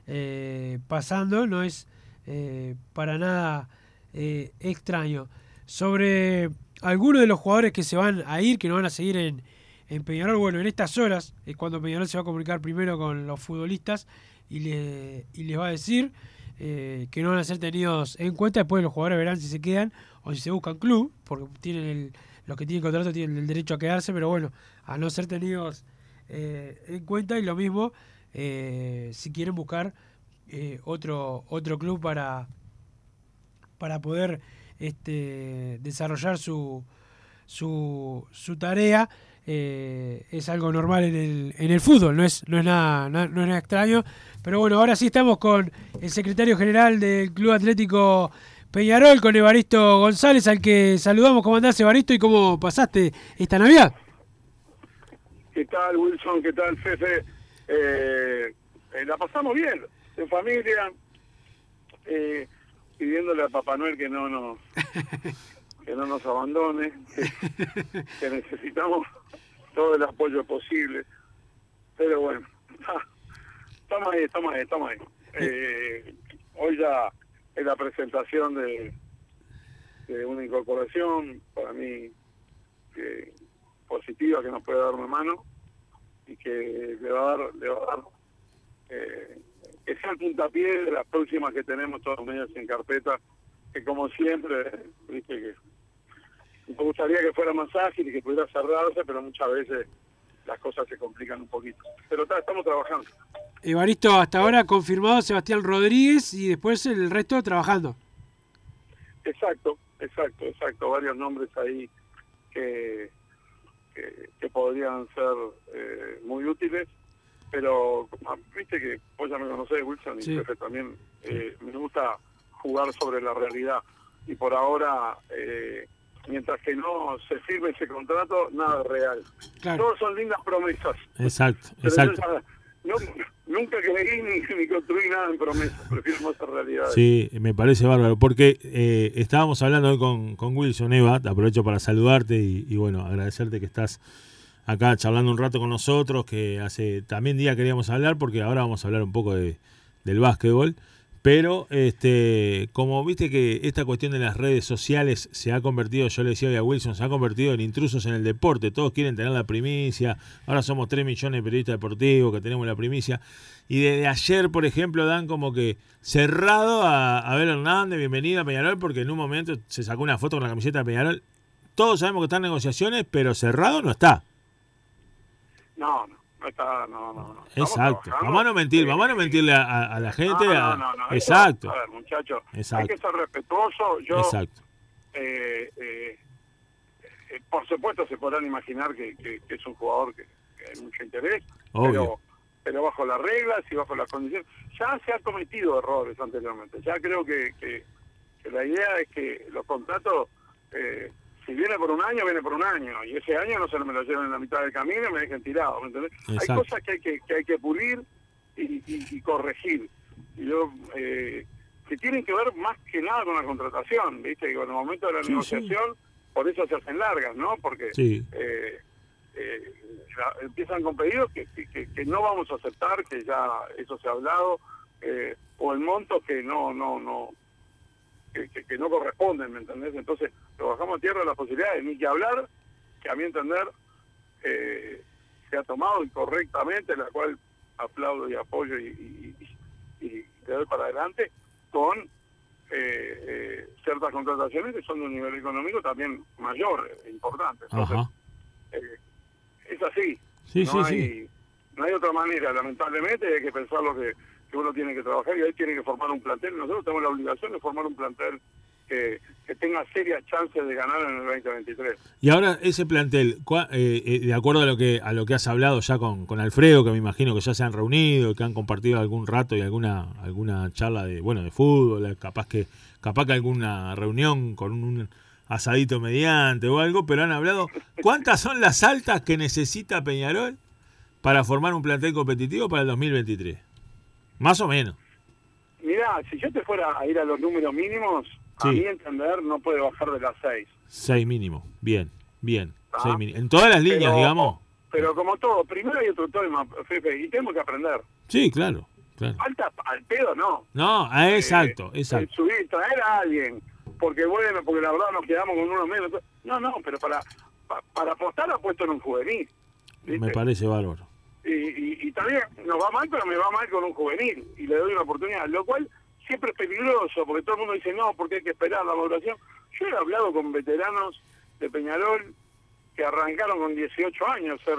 eh, pasando, no es eh, para nada extraño. Sobre algunos de los jugadores que se van a ir, que no van a seguir en, en Peñarol, bueno, en estas horas es cuando Peñarol se va a comunicar primero con los futbolistas y, le, y les va a decir que no van a ser tenidos en cuenta. Después los jugadores verán si se quedan o si se buscan club, porque tienen los que tienen contrato tienen el derecho a quedarse, pero bueno, a no ser tenidos eh, en cuenta y lo mismo eh, si quieren buscar eh, otro, otro club para, para poder este, desarrollar su, su, su tarea. Es algo normal en el, en el fútbol, no es, no, es nada, no, no es nada extraño. Pero bueno, ahora sí estamos con el secretario general del Club Atlético Peñarol, con Evaristo González, al que saludamos. ¿Cómo andás, Evaristo? ¿Y cómo pasaste esta Navidad? ¿Qué tal, Wilson? ¿Qué tal, Fefe? Eh, eh, la pasamos bien, en familia, eh, pidiéndole a Papá Noel que no nos, que no nos abandone, que, que necesitamos todo el apoyo posible. Pero bueno, estamos ahí, estamos ahí, estamos ahí. Eh, hoy ya es la presentación de, una incorporación, para mí, positiva, que nos puede dar una mano y que le va a dar, le va a dar eh, que puntapié de las próximas que tenemos todos los medios en carpeta, que como siempre, viste que me gustaría que fuera más ágil y que pudiera cerrarse, pero muchas veces las cosas se complican un poquito. Pero está, estamos trabajando. Evaristo, hasta ahora confirmado Sebastián Rodríguez y después el resto trabajando. Exacto, exacto, exacto. Varios nombres ahí que, que, que podrían ser eh, muy útiles. Pero ah, viste que vos ya me conocés, Wilson, Sí. y Pepe también. eh, me gusta jugar sobre la realidad. Y por ahora, eh, mientras que no se firme ese contrato, nada real. Claro. Todos son lindas promesas. Exacto, Pero exacto. no, nunca creí ni, ni construí nada en promesa, prefiero más realidad. Sí, me parece bárbaro, porque eh, estábamos hablando hoy con, con Wilson Eva, te aprovecho para saludarte y, y, bueno, agradecerte que estás acá charlando un rato con nosotros, que hace también día queríamos hablar, porque ahora vamos a hablar un poco de, del básquetbol. Pero, este, como viste que esta cuestión de las redes sociales se ha convertido, yo le decía hoy a Wilson, se ha convertido en intrusos en el deporte. Todos quieren tener la primicia. Ahora somos 3 millones de periodistas deportivos que tenemos la primicia. Y desde ayer, por ejemplo, dan como que cerrado a Abel Hernández, bienvenido a Peñarol, porque en un momento se sacó una foto con la camiseta de Peñarol. Todos sabemos que están negociaciones, pero cerrado no está. No, no. No está, no, no, no. Exacto. Vamos a no mentir, vamos a no mentirle a, a la gente. No, no, no. Exacto. A ver, muchachos, hay que ser respetuoso. Yo, Exacto. eh, eh, eh, por supuesto, se podrán imaginar que, que- que es un jugador que, que hay mucho interés, Obvio. pero, pero bajo las reglas y bajo las condiciones. Ya se han cometido errores anteriormente. Ya creo que, que- que la idea es que los contratos, eh, si viene por un año, viene por un año. Y ese año no se me lo lleven en la mitad del camino y me dejen tirado. ¿me entendés? Hay cosas que hay que, que hay que pulir y, y- y corregir. Yo, eh, que tienen que ver más que nada con la contratación, ¿viste? Que en el momento de la Sí, negociación, por eso se hacen largas, ¿no? Porque Sí. eh, eh, la- empiezan con pedidos que, que- que- no vamos a aceptar, que ya eso se ha hablado, o en montos que no, no, no, que, que- que no corresponden, ¿me entendés? Entonces, lo bajamos a tierra las posibilidades, ni que hablar, que a mi entender eh, se ha tomado incorrectamente, la cual aplaudo y apoyo y, y, y- doy para adelante, con eh, eh, ciertas contrataciones que son de un nivel económico también mayor, eh, importante. Entonces, Ajá. eh, es así. Sí, no sí, hay, No hay otra manera, lamentablemente, hay que pensar lo que, que uno tiene que trabajar y ahí tiene que formar un plantel. Nosotros tenemos la obligación de formar un plantel que, que tenga serias chances de ganar en el 2023. Y ahora ese plantel, eh, eh, de acuerdo a lo que a lo que has hablado ya con, con Alfredo, que me imagino que ya se han reunido, que han compartido algún rato y alguna alguna charla de bueno de fútbol, eh, capaz que capaz que alguna reunión con un asadito mediante o algo, pero han hablado cuántas son las altas que necesita Peñarol para formar un plantel competitivo para el 2023. Más o menos. Mirá, si yo te fuera a ir a los números mínimos, a Sí. mi entender no puede bajar de las seis. Seis mínimo. Bien, bien. Ah. Seis mínimo. En todas las líneas, Pero- digamos. Pero como todo, primero hay otro tema, Fefe, y tenemos que aprender. Sí, claro. claro. Falta al pedo, no. No, ah, exacto, Eh, exacto. subir, traer a alguien, porque bueno, porque la verdad nos quedamos con uno menos. No, no, pero para pa- para apostar apuesto en un juvenil. ¿viste? Me parece bárbaro. Y, y, y también nos va mal, pero me va mal con un juvenil y le doy una oportunidad, lo cual siempre es peligroso, porque todo el mundo dice no, porque hay que esperar la maduración. Yo he hablado con veteranos de Peñarol que arrancaron con 18 años ser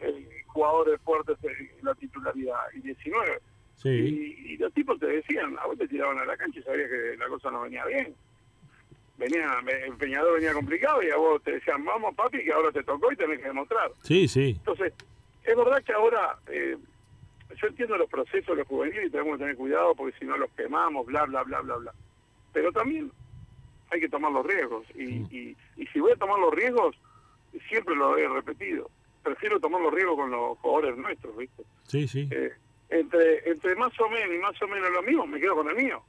eh, jugadores fuertes en la titularidad y 19. Sí. Y, y los tipos te decían, a vos te tiraban a la cancha y sabías que la cosa no venía bien. Venía, el Peñarol venía complicado y a vos te decían, vamos papi, que ahora te tocó y tenés que demostrar. Sí, sí. Entonces, es verdad que ahora eh, yo entiendo los procesos de los juveniles y tenemos que tener cuidado porque si no los quemamos, bla, bla, bla, bla, bla. Pero también hay que tomar los riesgos. Y, y, y si voy a tomar los riesgos, siempre lo he repetido. Prefiero tomar los riesgos con los jugadores nuestros, ¿viste? Sí, sí. Eh, entre, entre más o menos y más o menos lo mismo, me quedo con el mío.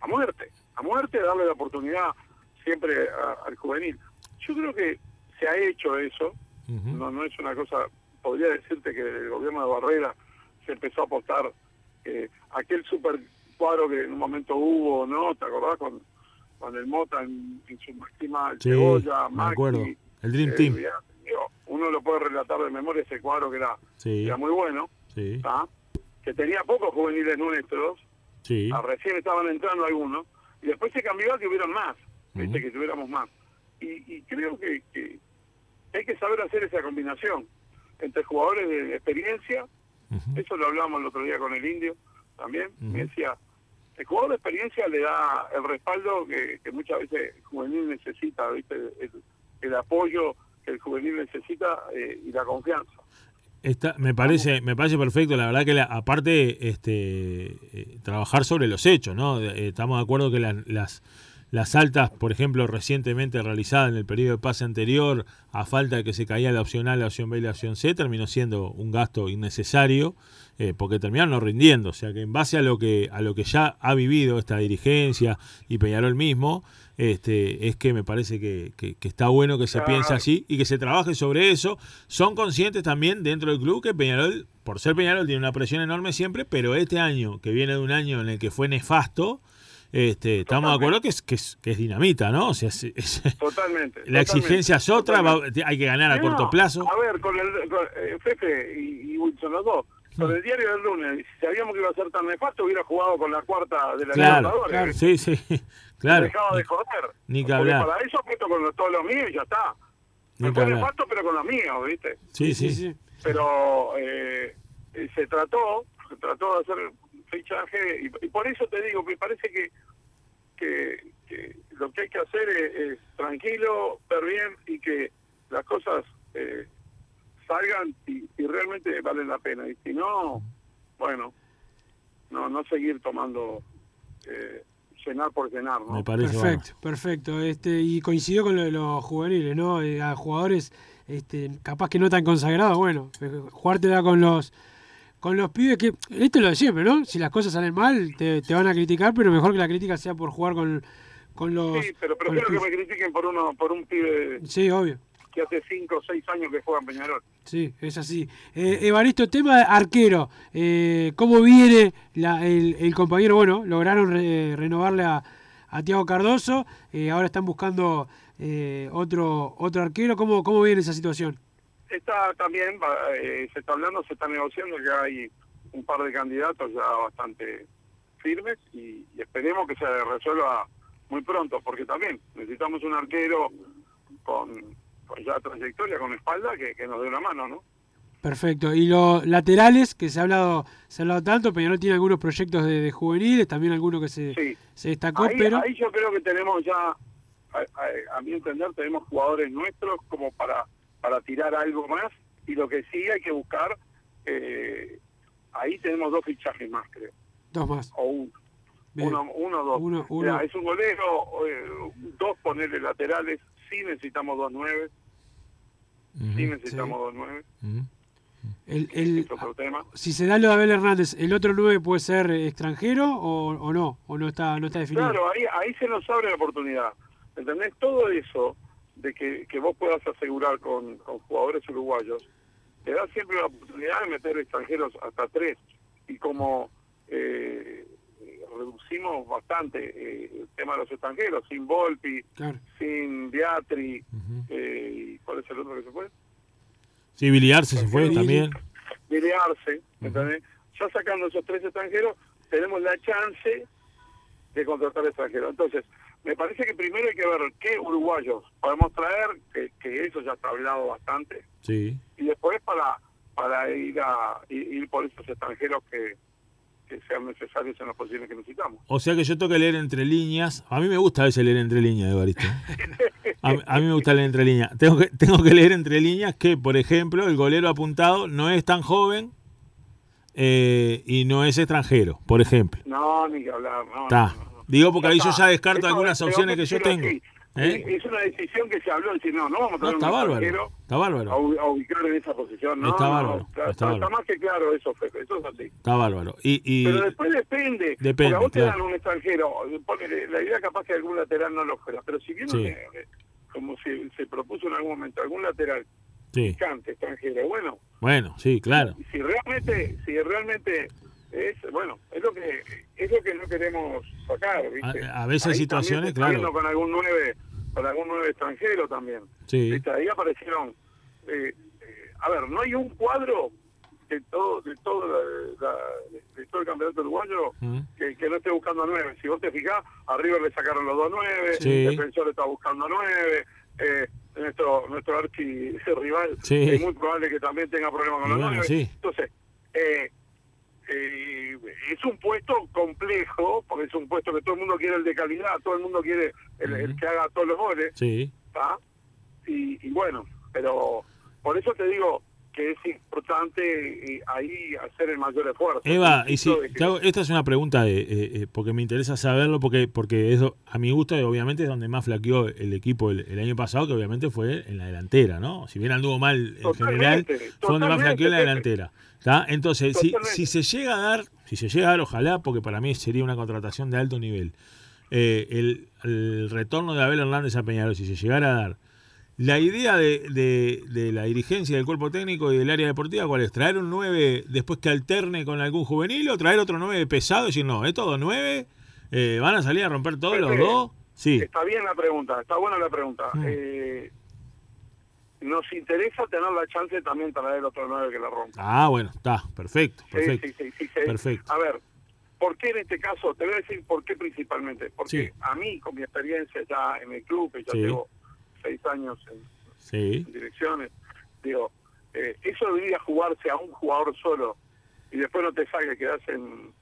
A muerte. A muerte, darle la oportunidad siempre a- al juvenil. Yo creo que se ha hecho eso. No, no es una cosa. Podría decirte que el gobierno de Barrera se empezó a apostar eh, aquel super cuadro que en un momento hubo, ¿no? ¿Te acordás? Con, con el Mota en, en su máxima, el Sí, Cebolla, me acuerdo. El Dream eh, Team. ya, digo, uno lo puede relatar de memoria ese cuadro que era, Sí. era muy bueno. Que tenía pocos juveniles nuestros, Sí. ah, recién estaban entrando algunos, y después se cambió a que hubieran más, ¿viste? que tuviéramos más. Y, y creo que, que hay que saber hacer esa combinación entre jugadores de experiencia, eso lo hablamos el otro día con el indio también, me decía, el jugador de experiencia le da el respaldo que, que muchas veces el juvenil necesita, ¿viste? El, el apoyo que el juvenil necesita eh, y la confianza. Está, me parece, me parece perfecto. La verdad que la- aparte, este, eh, trabajar sobre los hechos, ¿no? Eh, estamos de acuerdo que la- las las altas, por ejemplo, recientemente realizadas en el periodo de pase anterior, a falta de que se caía la opción A, la opción B y la opción C, terminó siendo un gasto innecesario eh, porque terminaron no rindiendo. O sea que en base a lo que, a lo que ya ha vivido esta dirigencia y Peñarol mismo, este, es que me parece que, que- que está bueno que se Claro. piense así y que se trabaje sobre eso. Son conscientes también dentro del club que Peñarol, por ser Peñarol, tiene una presión enorme siempre, pero este año, que viene de un año en el que fue nefasto, este, estamos de acuerdo que es, que es, que es dinamita, ¿no? O sea, es- es- Totalmente. la exigencia es otra, va- totalmente. hay que ganar a No, corto plazo. A ver, con el con, eh, Fefe y, y Wilson, los dos, con el diario del lunes, si sabíamos que iba a ser tan nefasto, hubiera jugado con la cuarta de la Claro, Libertadores. claro, sí, sí, claro. Dejaba de joder. Ni que Porque hablar. Para eso apuesto con los- todos los míos y ya está. Ni fue nefasto, pero con los míos, ¿viste? Sí, sí. Pero eh, eh, se trató, se trató de hacer fichaje y, y por eso te digo, me parece que, que, que lo que hay que hacer es, es tranquilo, ver bien y que las cosas eh, salgan y, y realmente valen la pena. Y si no, bueno, no no seguir tomando eh, llenar por llenar, ¿no? Me parece Perfecto, perfecto. Este, y coincidió con lo de los juveniles, ¿no? Eh, a jugadores este, capaz que no tan consagrados, bueno, eh, jugártela con los con los pibes que, esto es lo de siempre, ¿no? Si las cosas salen mal, te, te van a criticar, pero mejor que la crítica sea por jugar con, con los... Sí, pero prefiero que me critiquen por uno por un pibe Sí, obvio. que hace cinco o seis años que juega en Peñarol. Sí, es así. Eh, Evaristo, tema de arquero. Eh, ¿Cómo viene la- el, el compañero? Bueno, lograron re- renovarle a, a Tiago Cardoso. eh, ahora están buscando eh, otro otro arquero. ¿Cómo, ¿Cómo viene esa situación? Está también, eh, se está hablando, se está negociando, ya hay un par de candidatos ya bastante firmes y, y esperemos que se resuelva muy pronto, porque también necesitamos un arquero con, con ya trayectoria, con espalda, que, que nos dé una mano, ¿no? Perfecto. Y los laterales, que se ha hablado se ha hablado tanto, Peñarol tiene algunos proyectos de, de juveniles, también alguno que se, se destacó, Ahí, pero... ahí yo creo que tenemos ya, a, a- a mi entender, tenemos jugadores nuestros como para, para tirar algo más y lo que sí hay que buscar, eh, ahí tenemos dos fichajes más, creo. Dos más. o uno, uno o dos. Uno- O sea, uno. es un golero, eh, dos ponerle laterales, sí necesitamos dos nueve, sí necesitamos dos nueve, El, el- es otro tema. si se da lo de Abel Hernández, ¿el otro 9 puede ser extranjero o, o no? ¿O no está, no está definido? Claro, ahí, ahí se nos abre la oportunidad. ¿Entendés? Todo eso de que, que vos puedas asegurar con, con jugadores uruguayos, te da siempre la oportunidad de meter extranjeros hasta tres. Y como eh, reducimos bastante eh, el tema de los extranjeros, sin Volpi, Claro. sin Beatri, eh, ¿y ¿cuál es el otro que se fue? Sí, Biliarse se fue también. ¿entendés? Ya sacando esos tres extranjeros, tenemos la chance de contratar extranjeros. Entonces, me parece que primero hay que ver qué uruguayos podemos traer, que, que eso ya está hablado bastante, Sí. y después para para ir a ir, por esos extranjeros que, que sean necesarios en las posiciones que necesitamos. O sea que yo tengo que leer entre líneas. A mí me gusta a veces leer entre líneas, Evaristo. A, a mí me gusta leer entre líneas. Tengo que, tengo que leer entre líneas que, por ejemplo, el golero apuntado no es tan joven eh, y no es extranjero, por ejemplo. No, ni que hablar, no. Está. Digo porque ahí yo ya descarto algunas opciones que yo tengo. ¿Eh? Es una decisión que se habló, decir, no, no vamos a No, traer está un bárbaro. Está bárbaro. a, ubicar en esa posición. No, Está no, bárbaro, no, está, está está bárbaro. más que claro eso, eso es así. Está bárbaro. Y, y Pero después depende. Depende, porque a vos te claro. dan un extranjero. ponele, la idea capaz que algún lateral no lo fuera. Pero si viene, Sí. como se, se propuso en algún momento, algún lateral sí. picante, extranjero, bueno, Bueno, sí, claro. si realmente, si realmente es, bueno, es lo que es lo que no queremos sacar, ¿viste? A- a veces Ahí situaciones, claro. con algún nueve, con algún nueve extranjero también. Sí. ¿Viste? Ahí aparecieron, eh, eh, a ver, no hay un cuadro de todo, de todo, la- la- de todo el campeonato uruguayo Mm. que, que no esté buscando a nueve. Si vos te fijás, a River le sacaron los dos nueve, Sí. el defensor está buscando a nueve, eh, nuestro nuestro archi rival Sí. es muy probable que también tenga problemas con Y los bueno, nueve. Entonces, eh, eh, es un puesto complejo, porque es un puesto que todo el mundo quiere el de calidad, todo el mundo quiere el, el que haga todos los goles, Sí. Y, y bueno, pero por eso te digo que es importante eh, ahí hacer el mayor esfuerzo. Eva, y si, de esta es una pregunta de, eh, eh, porque me interesa saberlo, porque porque eso a mi gusto obviamente es donde más flaqueó el equipo el, el año pasado, que obviamente fue en la delantera, ¿no? Si bien anduvo mal en general, fue donde más flaqueó en la Pepe. Entonces, si, si se llega a dar, si se llega a dar, ojalá, porque para mí sería una contratación de alto nivel, eh, el, el retorno de Abel Hernández a Peñarol, si se llegara a dar, la idea de, de- de la dirigencia del cuerpo técnico y del área deportiva, ¿cuál es? ¿Traer un 9 después que alterne con algún juvenil o traer otro 9 pesado y decir, no, estos dos 9 eh, van a salir a romper todos los dos? Sí, Está bien la pregunta, está buena la pregunta. Mm. Eh, nos interesa tener la chance de también traer otro nueve que la rompa. ah, bueno, está, perfecto, perfecto. sí, sí, sí, sí. Perfecto. A ver, ¿por qué en este caso? Te voy a decir por qué principalmente. Porque Sí. a mí, con mi experiencia ya en el club, que ya Sí. llevo seis años en, direcciones, digo, eh, eso debería jugarse a un jugador solo y después no te salga quedarse en,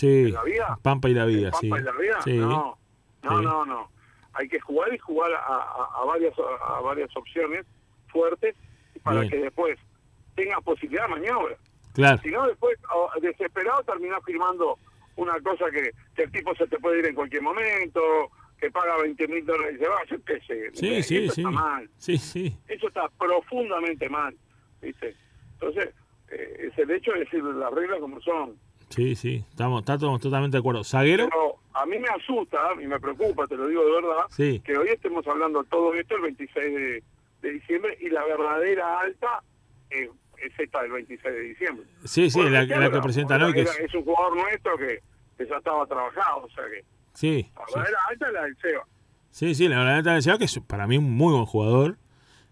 en la vida. Pampa y la vida, ¿En sí. Pampa y la vida? No, no, no, no. Hay que jugar y jugar a, a- a varias a varias opciones fuertes para Bien. que después tengas posibilidad de maniobra. claro. Si no, después, desesperado, terminás firmando una cosa que, que el tipo se te puede ir en cualquier momento, que paga 20 mil dólares y se va, yo qué sé. Sí, sí, Eso sí. está mal. Sí, sí. Eso está profundamente mal, ¿viste? Entonces, eh, es el hecho de decir las reglas como son. Sí, sí. Estamos, estamos totalmente de acuerdo. ¿Zaguero? Pero a mí me asusta y me preocupa, te lo digo de verdad, Sí. que hoy estemos hablando todo esto el 26 de, de diciembre y la verdadera alta eh, es esta del 26 de diciembre. Sí, sí, Bueno, la, que era- hoy, que es... es un jugador nuestro que, que ya estaba trabajado, o sea que Sí, la sí. verdadera alta es la del Seba. Sí, sí, la verdad es que es para mí un muy buen jugador.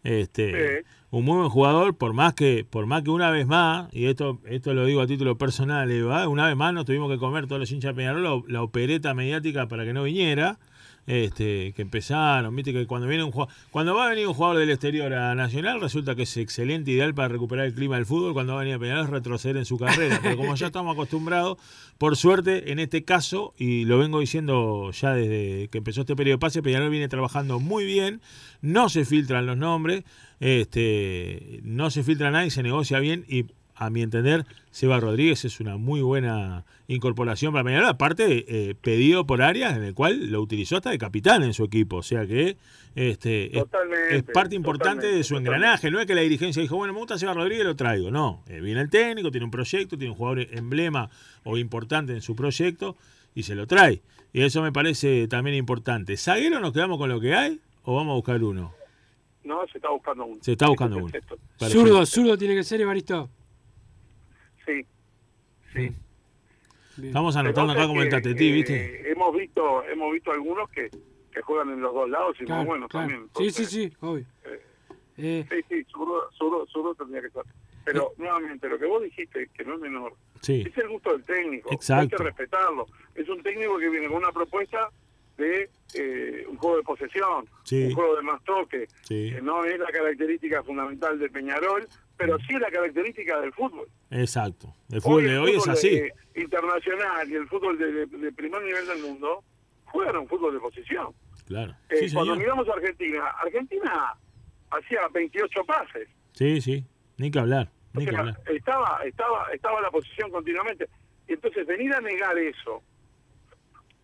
Este, Sí. un muy buen jugador, por más que, por más que una vez más, y esto, esto lo digo a título personal, Eva, una vez más nos tuvimos que comer todos los hinchas de Peñarol la, la opereta mediática para que no viniera. Este, que empezaron, viste que cuando viene un cuando va a venir un jugador del exterior a Nacional, resulta que es excelente, ideal para recuperar el clima del fútbol, cuando va a venir a Peñarol retroceder en su carrera, pero como ya estamos acostumbrados, por suerte, en este caso, y lo vengo diciendo ya desde que empezó este periodo de pase, Peñarol viene trabajando muy bien, no se filtran los nombres, este, no se filtra nadie, se negocia bien y a mi entender, Seba Rodríguez es una muy buena incorporación para Peñarol, aparte eh, pedido por Arias, en el cual lo utilizó hasta de capitán en su equipo, o sea que este, es, parte importante de su totalmente, engranaje, no es que la dirigencia dijo, bueno, me gusta Seba Rodríguez, lo traigo, no, eh, viene el técnico, tiene un proyecto, tiene un jugador emblema o importante en su proyecto y se lo trae, y eso me parece también importante. ¿Zaguero nos quedamos con lo que hay o vamos a buscar uno? No, se está buscando uno. Se está buscando uno. Zurdo, zurdo tiene que ser, Evaristo. Sí, sí. Bien. Estamos anotando acá como el tatetí, eh, ¿viste? hemos visto hemos visto algunos que, que juegan en los dos lados y Claro, muy buenos claro. también. Sí, sí, sí, obvio. Eh, Sí, sí, zurdo, zurdo, zurdo tendría que ser. Pero nuevamente, lo que vos dijiste, que no es menor, Sí. es el gusto del técnico. Exacto. Hay que respetarlo. Es un técnico que viene con una propuesta de eh, un juego de posesión, Sí. un juego de más toque, Sí. que no es la característica fundamental de Peñarol, pero sí es la característica del fútbol. Exacto. El fútbol de hoy es así. de- internacional y el fútbol de, primer nivel del mundo juegan un fútbol de posición. Claro. Eh, Sí, cuando miramos a Argentina, Argentina hacía 28 pases. Sí, sí. Ni que hablar. O Ni que sea, hablar. estaba, estaba, estaba la posición continuamente. Y entonces venir a negar eso,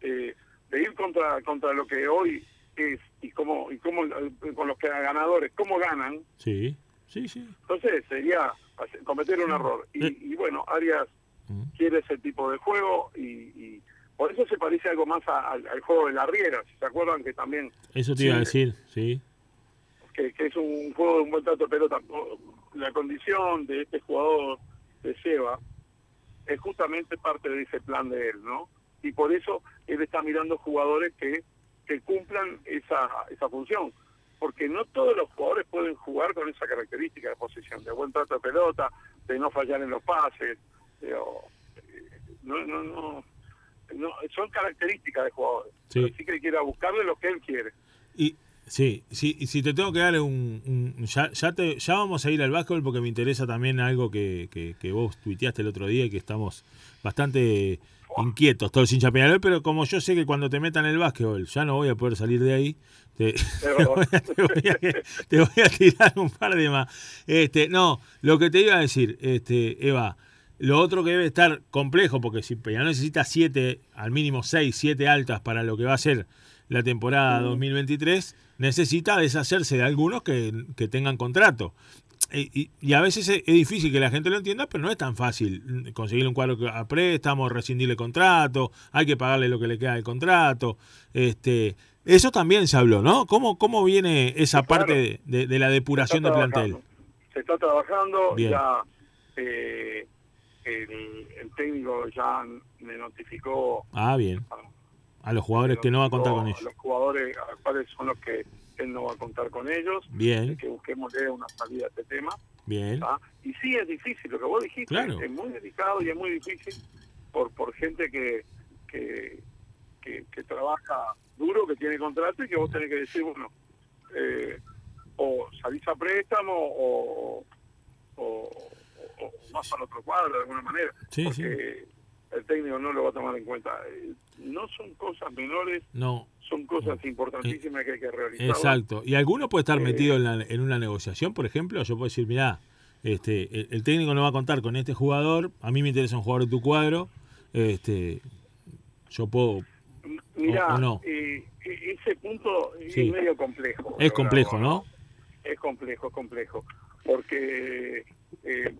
eh, de ir contra, contra lo que hoy es y cómo, y cómo eh, con los que ganadores, cómo ganan, Sí. Sí, sí. entonces sería hacer- cometer un error. Eh. Y, y bueno, Arias quiere ese tipo de juego y, y por eso se parece algo más a- al, al juego de la Riera, si se acuerdan que también Eso te iba a decir, sí. que, que es un juego de un buen trato pelota. La condición de este jugador de Seba es justamente parte de ese plan de él, ¿no? Y por eso él está mirando jugadores que, que cumplan esa, esa función. Porque no todos los jugadores pueden jugar con esa característica de posición, de buen trato de pelota, de no fallar en los pases. de, eh, no, no, no, no, son características de jugadores. Sí. Así que hay que ir a buscarle lo que él quiere. Y sí, sí, y si te tengo que dar un, un- ya, ya te, ya vamos a ir al básquetbol porque me interesa también algo que, que, que vos tuiteaste el otro día y que estamos bastante inquietos todos los hinchas Peñarol, pero como yo sé que cuando te metan el básquetbol ya no voy a poder salir de ahí, te, voy, a, te voy a- te voy a tirar un par de más. Este, no, lo que te iba a decir, este, Eva, lo otro que debe estar complejo, porque si Peñarol necesita siete, al mínimo seis, siete altas para lo que va a ser la temporada 2023, necesita deshacerse de algunos que, que tengan contrato. Eh, Y, y a veces es, es difícil que la gente lo entienda, pero no es tan fácil conseguir un cuadro a préstamo, rescindirle contrato, hay que pagarle lo que le queda del contrato. Este, eso también se habló, ¿no? ¿Cómo, cómo viene esa parte de, la depuración de está plantel? Se está trabajando, Bien. ya eh, el, el técnico ya me notificó Ah, bien. A los jugadores que no va a contar con a ellos. los jugadores a cuáles son los que él no va a contar con ellos, Bien. que busquemos una salida a este tema. Bien. Y sí, es difícil, lo que vos dijiste, Claro. es muy delicado y es muy difícil por por gente que, que, que, que trabaja duro, que tiene contrato y que vos tenés que decir, bueno, eh, o salís a préstamo o, o, vas para otro cuadro de alguna manera. Sí, porque el técnico no lo va a tomar en cuenta. Eh, No son cosas menores, No. son cosas importantísimas que hay que realizar. Exacto. ¿Y alguno puede estar Eh, metido en, la- en una negociación, por ejemplo? Yo puedo decir, mirá, este, el, el técnico no va a contar con este jugador, a mí me interesa un jugador de tu cuadro, este, yo puedo... Mira, no. eh, e- ese punto Sí. es medio complejo. Es complejo, verdad, ¿no? Es complejo, es complejo. Porque eh,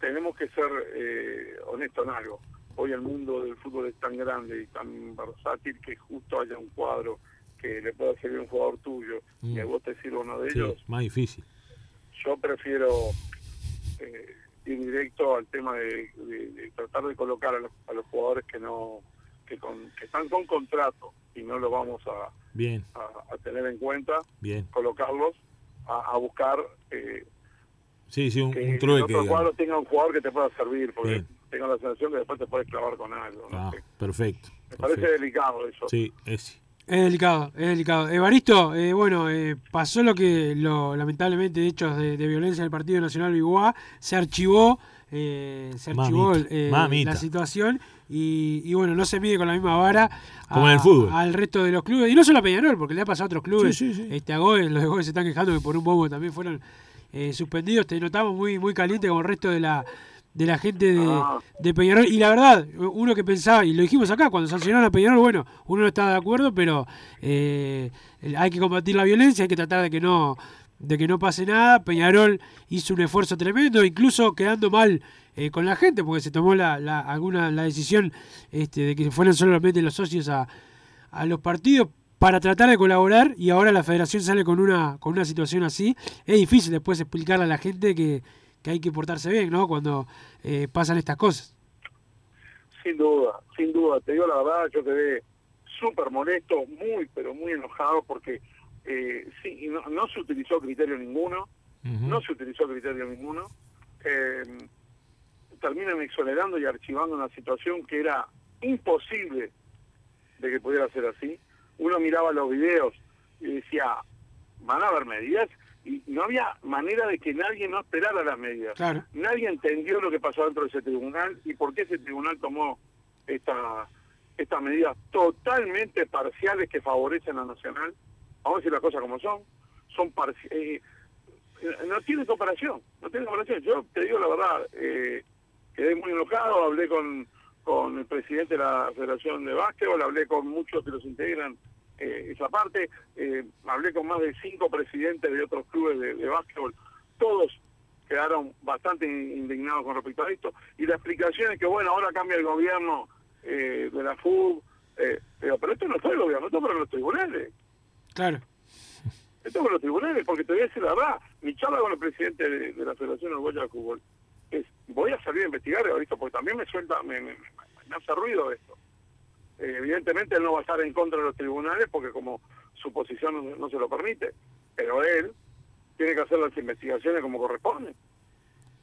tenemos que ser eh, honestos en algo. Hoy el mundo del fútbol es tan grande y tan versátil que justo haya un cuadro que le pueda servir a un jugador tuyo y a Mm. vos te sirva uno de Sí, ellos. más difícil. Yo prefiero eh, ir directo al tema de, de- de tratar de colocar a los, a los jugadores que no que, con, que están con contrato y no lo vamos a, Bien, a- a tener en cuenta, bien. colocarlos a, a buscar eh, Sí, sí, un, que un el trueque. otro digamos. cuadro tenga un jugador que te pueda servir, porque Bien. tengo la sensación que después te puedes clavar con algo. ¿no? Ah, perfecto. Me parece delicado eso. Sí, es. Es delicado, es delicado. Evaristo, eh, bueno, eh, pasó lo que, lo, lamentablemente, hechos de, de violencia del Partido Nacional Biguá, se archivó, eh, se archivó eh, la situación y, y, bueno, no se mide con la misma vara a- Como en el fútbol. al resto de los clubes, y no solo a Peñarol, porque le ha pasado a otros clubes. Sí, sí, sí. Este, a Goes, los de Goes se están quejando que por un bombo también fueron eh, suspendidos. Te notamos muy, muy caliente con el resto de la de la gente de, Ah. de Peñarol. Y la verdad, uno que pensaba, y lo dijimos acá, cuando sancionaron a Peñarol, bueno, uno no estaba de acuerdo, pero eh, hay que combatir la violencia, hay que tratar de que no de que no pase nada. Peñarol hizo un esfuerzo tremendo, incluso quedando mal eh, con la gente, porque se tomó la, la, alguna, la decisión este, de que fueran solamente los socios a, a los partidos para tratar de colaborar y ahora la federación sale con una con una situación así. Es difícil después explicarle a la gente que, que hay que portarse bien, ¿no? Cuando eh, pasan estas cosas. Sin duda, sin duda. Te digo la verdad, yo quedé súper molesto, muy, pero muy enojado porque eh, sí, no, no se utilizó criterio ninguno, no se utilizó criterio ninguno. Eh, terminan exonerando y archivando una situación que era imposible de que pudiera ser así. Uno miraba los videos y decía, van a haber medidas y no había manera de que nadie no esperara las medidas. Claro. Nadie entendió lo que pasó dentro de ese tribunal y por qué ese tribunal tomó esta, estas medidas totalmente parciales que favorecen a Nacional. Vamos a decir las cosas como son. Son parci- eh, no tiene comparación, no tiene comparación. Yo te digo la verdad, eh, quedé muy enojado, hablé con, con el presidente de la Federación de Básquetbol, hablé con muchos que los integran eh, esa parte, eh, hablé con más de cinco presidentes de otros clubes de, básquetbol, todos quedaron bastante indignados con respecto a esto, y la explicación es que, bueno, ahora cambia el gobierno eh, de la FUB, eh, pero, pero esto no fue el gobierno, esto fueron los tribunales. Claro. Esto con los tribunales, porque te voy a decir la verdad, mi charla con el presidente de, de la Federación Uruguaya de Fútbol es, voy a salir a investigar, visto porque también me suelta, me, me, me hace ruido esto. Eh, evidentemente él no va a estar en contra de los tribunales porque como su posición no, no se lo permite, pero él tiene que hacer las investigaciones como corresponde.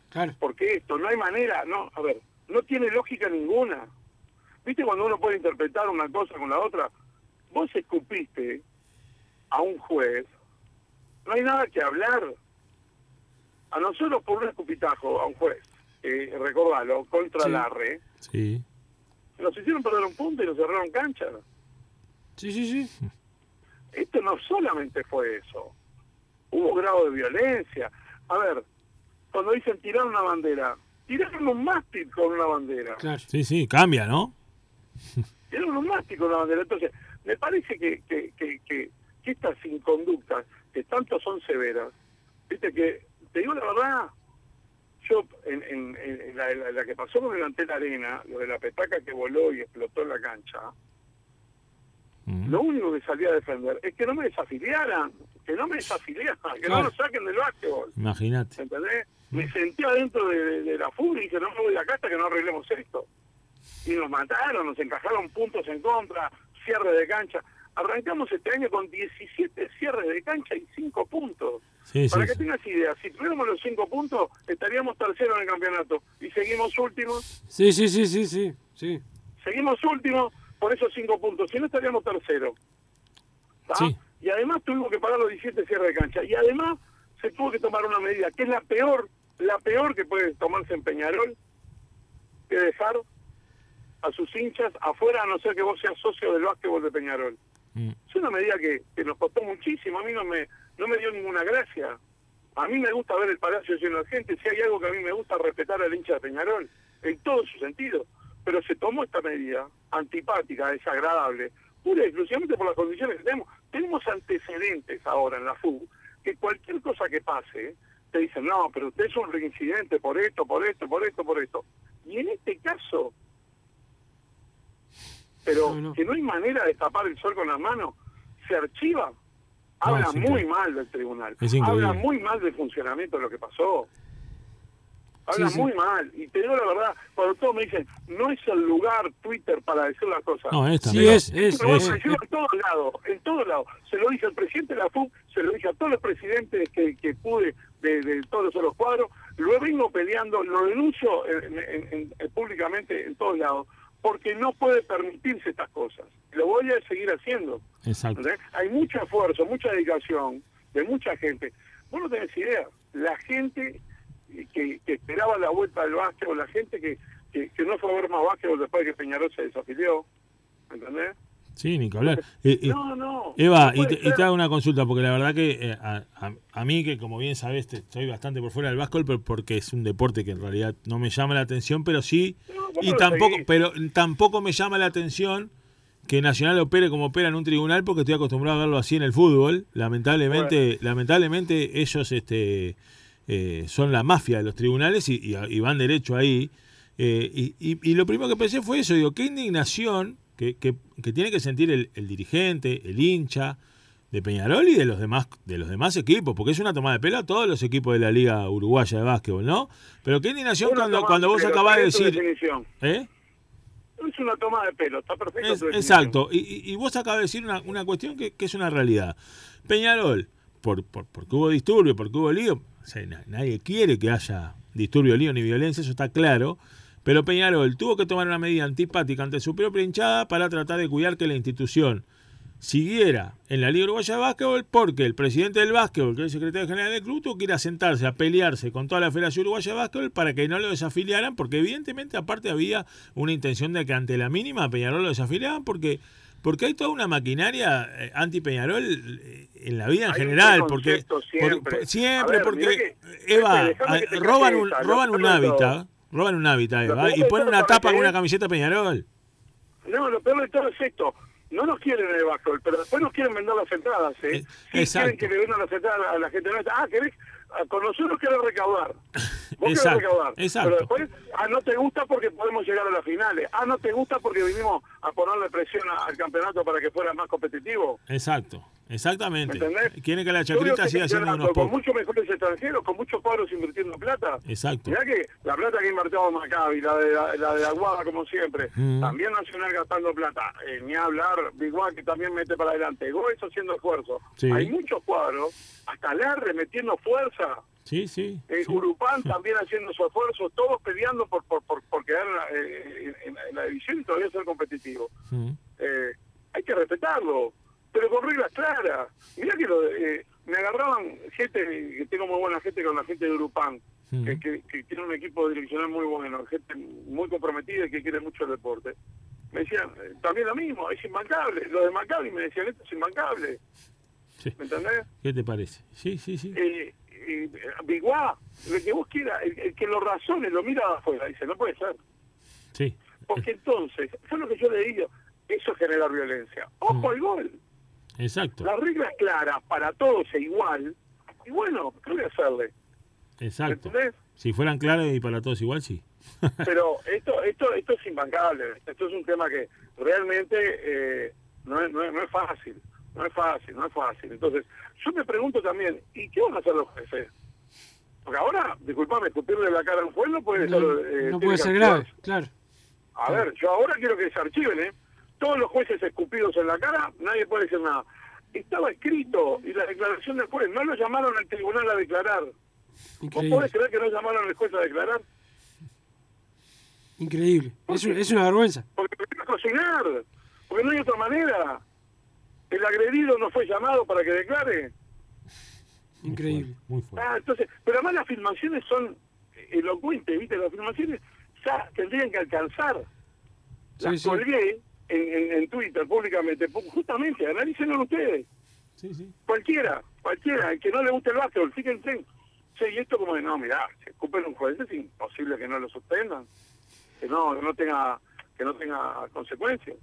Claro. Porque esto, no hay manera, no, a ver, no tiene lógica ninguna. ¿Viste cuando uno puede interpretar una cosa con la otra? Vos escupiste a un juez, no hay nada que hablar. A nosotros por un escupitajo a un juez, eh, recordalo, contra Sí. Larre, Sí. nos hicieron perder un punto y nos cerraron cancha. Sí, sí, sí. Esto no solamente fue eso. Hubo grado de violencia. A ver, cuando dicen tirar una bandera, tiraron un mástil con una bandera. Sí, sí, cambia, ¿no? Tiraron un mástil con una bandera. Entonces, me parece que, que, que, que, que estas inconductas, que tanto son severas, viste que, te digo la verdad, yo en, en, en la, la que pasó con el Antel Arena, lo de la petaca que voló y explotó en la cancha, lo único que salía a defender es que no me desafiliaran, que no me desafiliaran, que no lo saquen del básquetbol. Imagínate. ¿Entendés? Me sentí adentro de, de- de la furia y dije, no me voy de acá hasta que no arreglemos esto. Y nos mataron, nos encajaron puntos en contra, cierre de cancha. Arrancamos este año con 17 cierres de cancha y 5 puntos. Sí, Para sí, que sí. tengas idea, si tuviéramos los 5 puntos, estaríamos terceros en el campeonato. Y seguimos últimos, Sí, sí, sí, sí, sí. sí. seguimos últimos por esos 5 puntos. Si no, estaríamos. Sí. Y además tuvimos que pagar los 17 cierres de cancha. Y además se tuvo que tomar una medida, que es la peor, la peor que puede tomarse en Peñarol, que dejar a sus hinchas afuera a no ser que vos seas socio del básquetbol de Peñarol. Mm. Es una medida que, nos costó muchísimo, a mí no me, no me dio ninguna gracia. A mí me gusta ver el palacio lleno de gente, si hay algo que a mí me gusta respetar al hincha de Peñarol, en todo su sentido. Pero se tomó esta medida antipática, desagradable, pura y exclusivamente por las condiciones que tenemos. Tenemos antecedentes ahora en la FUB, que cualquier cosa que pase, te dicen, no, pero usted es un reincidente por esto, por esto, por esto, por esto. Y en este caso, pero que no hay manera de tapar el sol con las manos, se archiva. Habla es muy mal del tribunal. Es. Habla muy mal del funcionamiento de lo que pasó. Habla Sí, sí. muy mal. Y te digo la verdad, cuando todos me dicen, no es el lugar Twitter para decir las cosas. No, es Sí, es, es, Pero es. bueno, decirlo en todos lados, en todos lados. Se lo dije al presidente de la FUB, se lo dije a todos los presidentes que, que pude de, de todos los otros cuadros. Lo vengo peleando, lo denuncio en- en- en- en- públicamente en todos lados, porque no puede permitirse estas cosas. Lo voy a seguir haciendo. Exacto. Hay mucho esfuerzo, mucha dedicación de mucha gente. Vos no tenés idea, la gente que, que esperaba la vuelta del básquetbol, la gente que, que, que no fue a ver más básquetbol después de que Peñarol se desafilió, ¿entendés? Sí, ni que hablar. Eh, eh, No, no. Eva, no y te, y te hago una consulta, porque la verdad que eh, a, a- a mí, que como bien sabes, te- estoy bastante por fuera del básquetbol, pero porque es un deporte que en realidad no me llama la atención, pero sí, y tampoco, pero tampoco me llama la atención que Nacional opere como opera en un tribunal, porque estoy acostumbrado a verlo así en el fútbol. Lamentablemente, lamentablemente ellos este, eh, son la mafia de los tribunales y, y- y van derecho ahí. Y, y- y lo primero que pensé fue eso, digo, qué indignación que, que- que tiene que sentir el, el dirigente, el hincha de Peñarol y de los demás de los demás equipos, porque es una toma de pelo a todos los equipos de la Liga Uruguaya de Básquetbol, ¿no? Pero qué indignación cuando, cuando vos acabás de decir... ¿Eh? Es una toma de pelo, está perfecto. Es- exacto, y, vos acabas de decir una, una cuestión que, que es una realidad. Peñarol, por, por- porque hubo disturbio, porque hubo lío, o sea, na- nadie quiere que haya disturbio, lío ni violencia, eso está claro, pero Peñarol tuvo que tomar una medida antipática ante su propia hinchada para tratar de cuidar que la institución siguiera en la Liga Uruguaya de Básquetbol porque el presidente del básquetbol, que es el secretario general del club, tuvo que ir a sentarse, a pelearse con toda la Federación Uruguaya de Básquetbol para que no lo desafiliaran, porque evidentemente aparte había una intención de que ante la mínima Peñarol lo desafiliaran porque porque hay toda una maquinaria eh, anti-Peñarol eh, en la vida en Hay general, porque siempre. ver, porque mirá que- Eva, roban un, roban un hábitat, roban un hábitat, Eva, y ponen una ¿sabes tapa con una camiseta Peñarol. No, lo peor de todo es esto. No nos quieren en el básquetbol, pero después nos quieren vender las entradas, ¿eh? Sí quieren que le vendan las entradas a la gente nuestra. Ah, ¿querés? Ah, Con nosotros querés recaudar. Vos Exacto, querés recaudar. exacto. Pero después, ah, no te gusta porque podemos llegar a las finales. Ah, no te gusta porque vinimos a ponerle presión al campeonato para que fuera más competitivo. Exacto, exactamente. Quieren que la chacrita siga siendo unos Con muchos mejores extranjeros, con muchos cuadros invirtiendo plata. Exacto. Mirá que la plata que invertimos en Maccabi, la de, la, la de Aguada, como siempre, Mm. también Nacional gastando plata, eh, ni hablar, Big One que también mete para adelante, Goes haciendo esfuerzo. Sí. Hay muchos cuadros, hasta Larre metiendo fuerza, Sí, sí. eh, Urupán también haciendo su esfuerzo, todos peleando por, por, por, por quedar en la, eh, en- en la división y todavía ser competitivo. Mm. Eh, hay que respetarlo, pero con reglas claras. Mirá que lo, eh, me agarraban gente, que tengo muy buena gente con la gente de Urupán, Mm. que, que, que tiene un equipo direccional muy bueno, gente muy comprometida y que quiere mucho el deporte. me decían eh, también lo mismo, es imbancable. Los de Maccabi me decían, esto es imbancable. Sí. ¿Me entendés? ¿Qué te parece? Sí, sí, sí. Eh, eh, Biguá, el que vos quieras, el, el que lo razone, lo mira afuera, dice, no puede ser. Sí. Porque entonces, fue lo que yo le digo, eso genera violencia. Ojo al gol. Exacto. La regla es clara, para todos e igual. Y bueno, ¿qué voy a hacerle? Exacto. ¿Entendés? Si fueran claros y para todos igual, sí. Pero esto esto esto es imbancable. Esto es un tema que realmente eh, no, es, no, es, no es fácil. No es fácil, no es fácil. Entonces, yo me pregunto también, ¿y qué van a hacer los jueces? Porque ahora, disculpame, escupirle la cara a un juez no puede No, ser... eh, no puede ser grave, claro. A ver, yo ahora quiero que se archiven, ¿eh? Todos los jueces escupidos en la cara, nadie puede decir nada. Estaba escrito, y la declaración del juez, no lo llamaron al tribunal a declarar. ¿Vos Increíble. podés creer que no llamaron al juez a declarar? Increíble. Es, un- es una vergüenza. Porque prefiero cocinar, porque no hay otra manera. El agredido no fue llamado para que declare. Increíble. Muy fuerte. Ah, entonces, pero además las filmaciones son elocuentes, ¿viste? Las filmaciones ya tendrían que alcanzar. Las Sí, sí. colgué en, en, en Twitter públicamente, justamente, analícenlo ustedes. Sí, sí. Cualquiera, cualquiera, el que no le guste el básquetbol, fíjense. Che, y esto como de, no, mirá, si escupen un juez, es imposible que no lo suspendan, que no, que no tenga que no tenga consecuencias.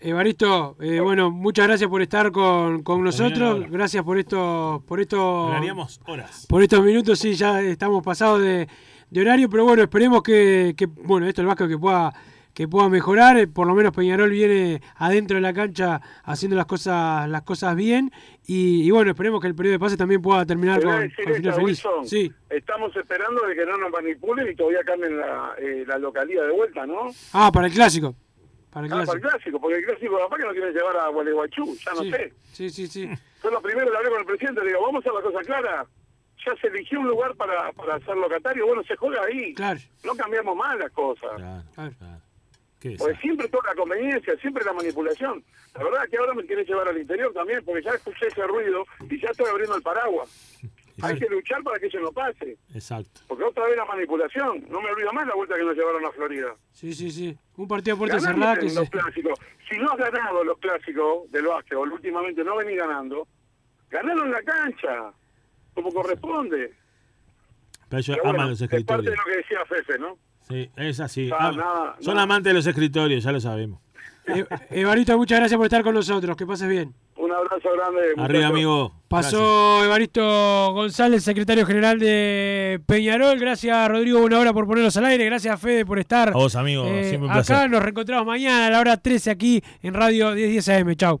Evaristo, eh, bueno, muchas gracias por estar con, con nosotros. Gracias por esto, por esto, Hablaríamos horas. por estos minutos. Sí, ya estamos pasados de, de horario, pero bueno, esperemos que, que, bueno, esto el básquet que pueda que pueda mejorar. Por lo menos Peñarol viene adentro de la cancha haciendo las cosas las cosas bien y, y bueno, esperemos que el periodo de pase también pueda terminar con, decir con final esta, feliz. Wilson, Sí. Estamos esperando de que no nos manipulen y todavía cambien la, eh, la localidad de vuelta, ¿no? Ah, para el clásico. Para el Ah, para el clásico, porque el clásico capaz que nos quieren llevar a Gualeguaychú, ya no Sí, sé. sí, sí, sí. Yo lo primero le hablé con el presidente, le digo, vamos a hacer la cosa clara. Ya se eligió un lugar para, para ser locatario, bueno, se juega ahí. Claro. No cambiamos más las cosas. Claro. ¿Qué Porque siempre toda la conveniencia, siempre la manipulación. La verdad es que ahora me quiere llevar al interior también, porque ya escuché ese ruido y ya estoy abriendo el paraguas. Hay que luchar para que eso no pase. Exacto. Porque otra vez la manipulación. No me olvido más la vuelta que nos llevaron a Florida. Sí, sí, sí. Un partido a puerta cerrada que en se... los clásicos. Si no has ganado los clásicos del básquetbol, últimamente no venís ganando, ganaron la cancha, como corresponde. Pero ellos Pero bueno, aman los es parte de lo que decía Fefe, ¿no? Sí, es así. Ah, nada, Son nada. amantes de los escritorios, ya lo sabemos. Eh, Evaristo, muchas gracias por estar con nosotros. Que pases bien. Un abrazo grande. Arriba, amigo. Pasó Evaristo González, secretario general de Peñarol. Gracias, Rodrigo, una hora por ponernos al aire. Gracias, Fede, por estar. A vos, amigo. eh, Siempre un acá placer. nos reencontramos mañana a la hora 13 aquí en Radio 1010 AM. Chau.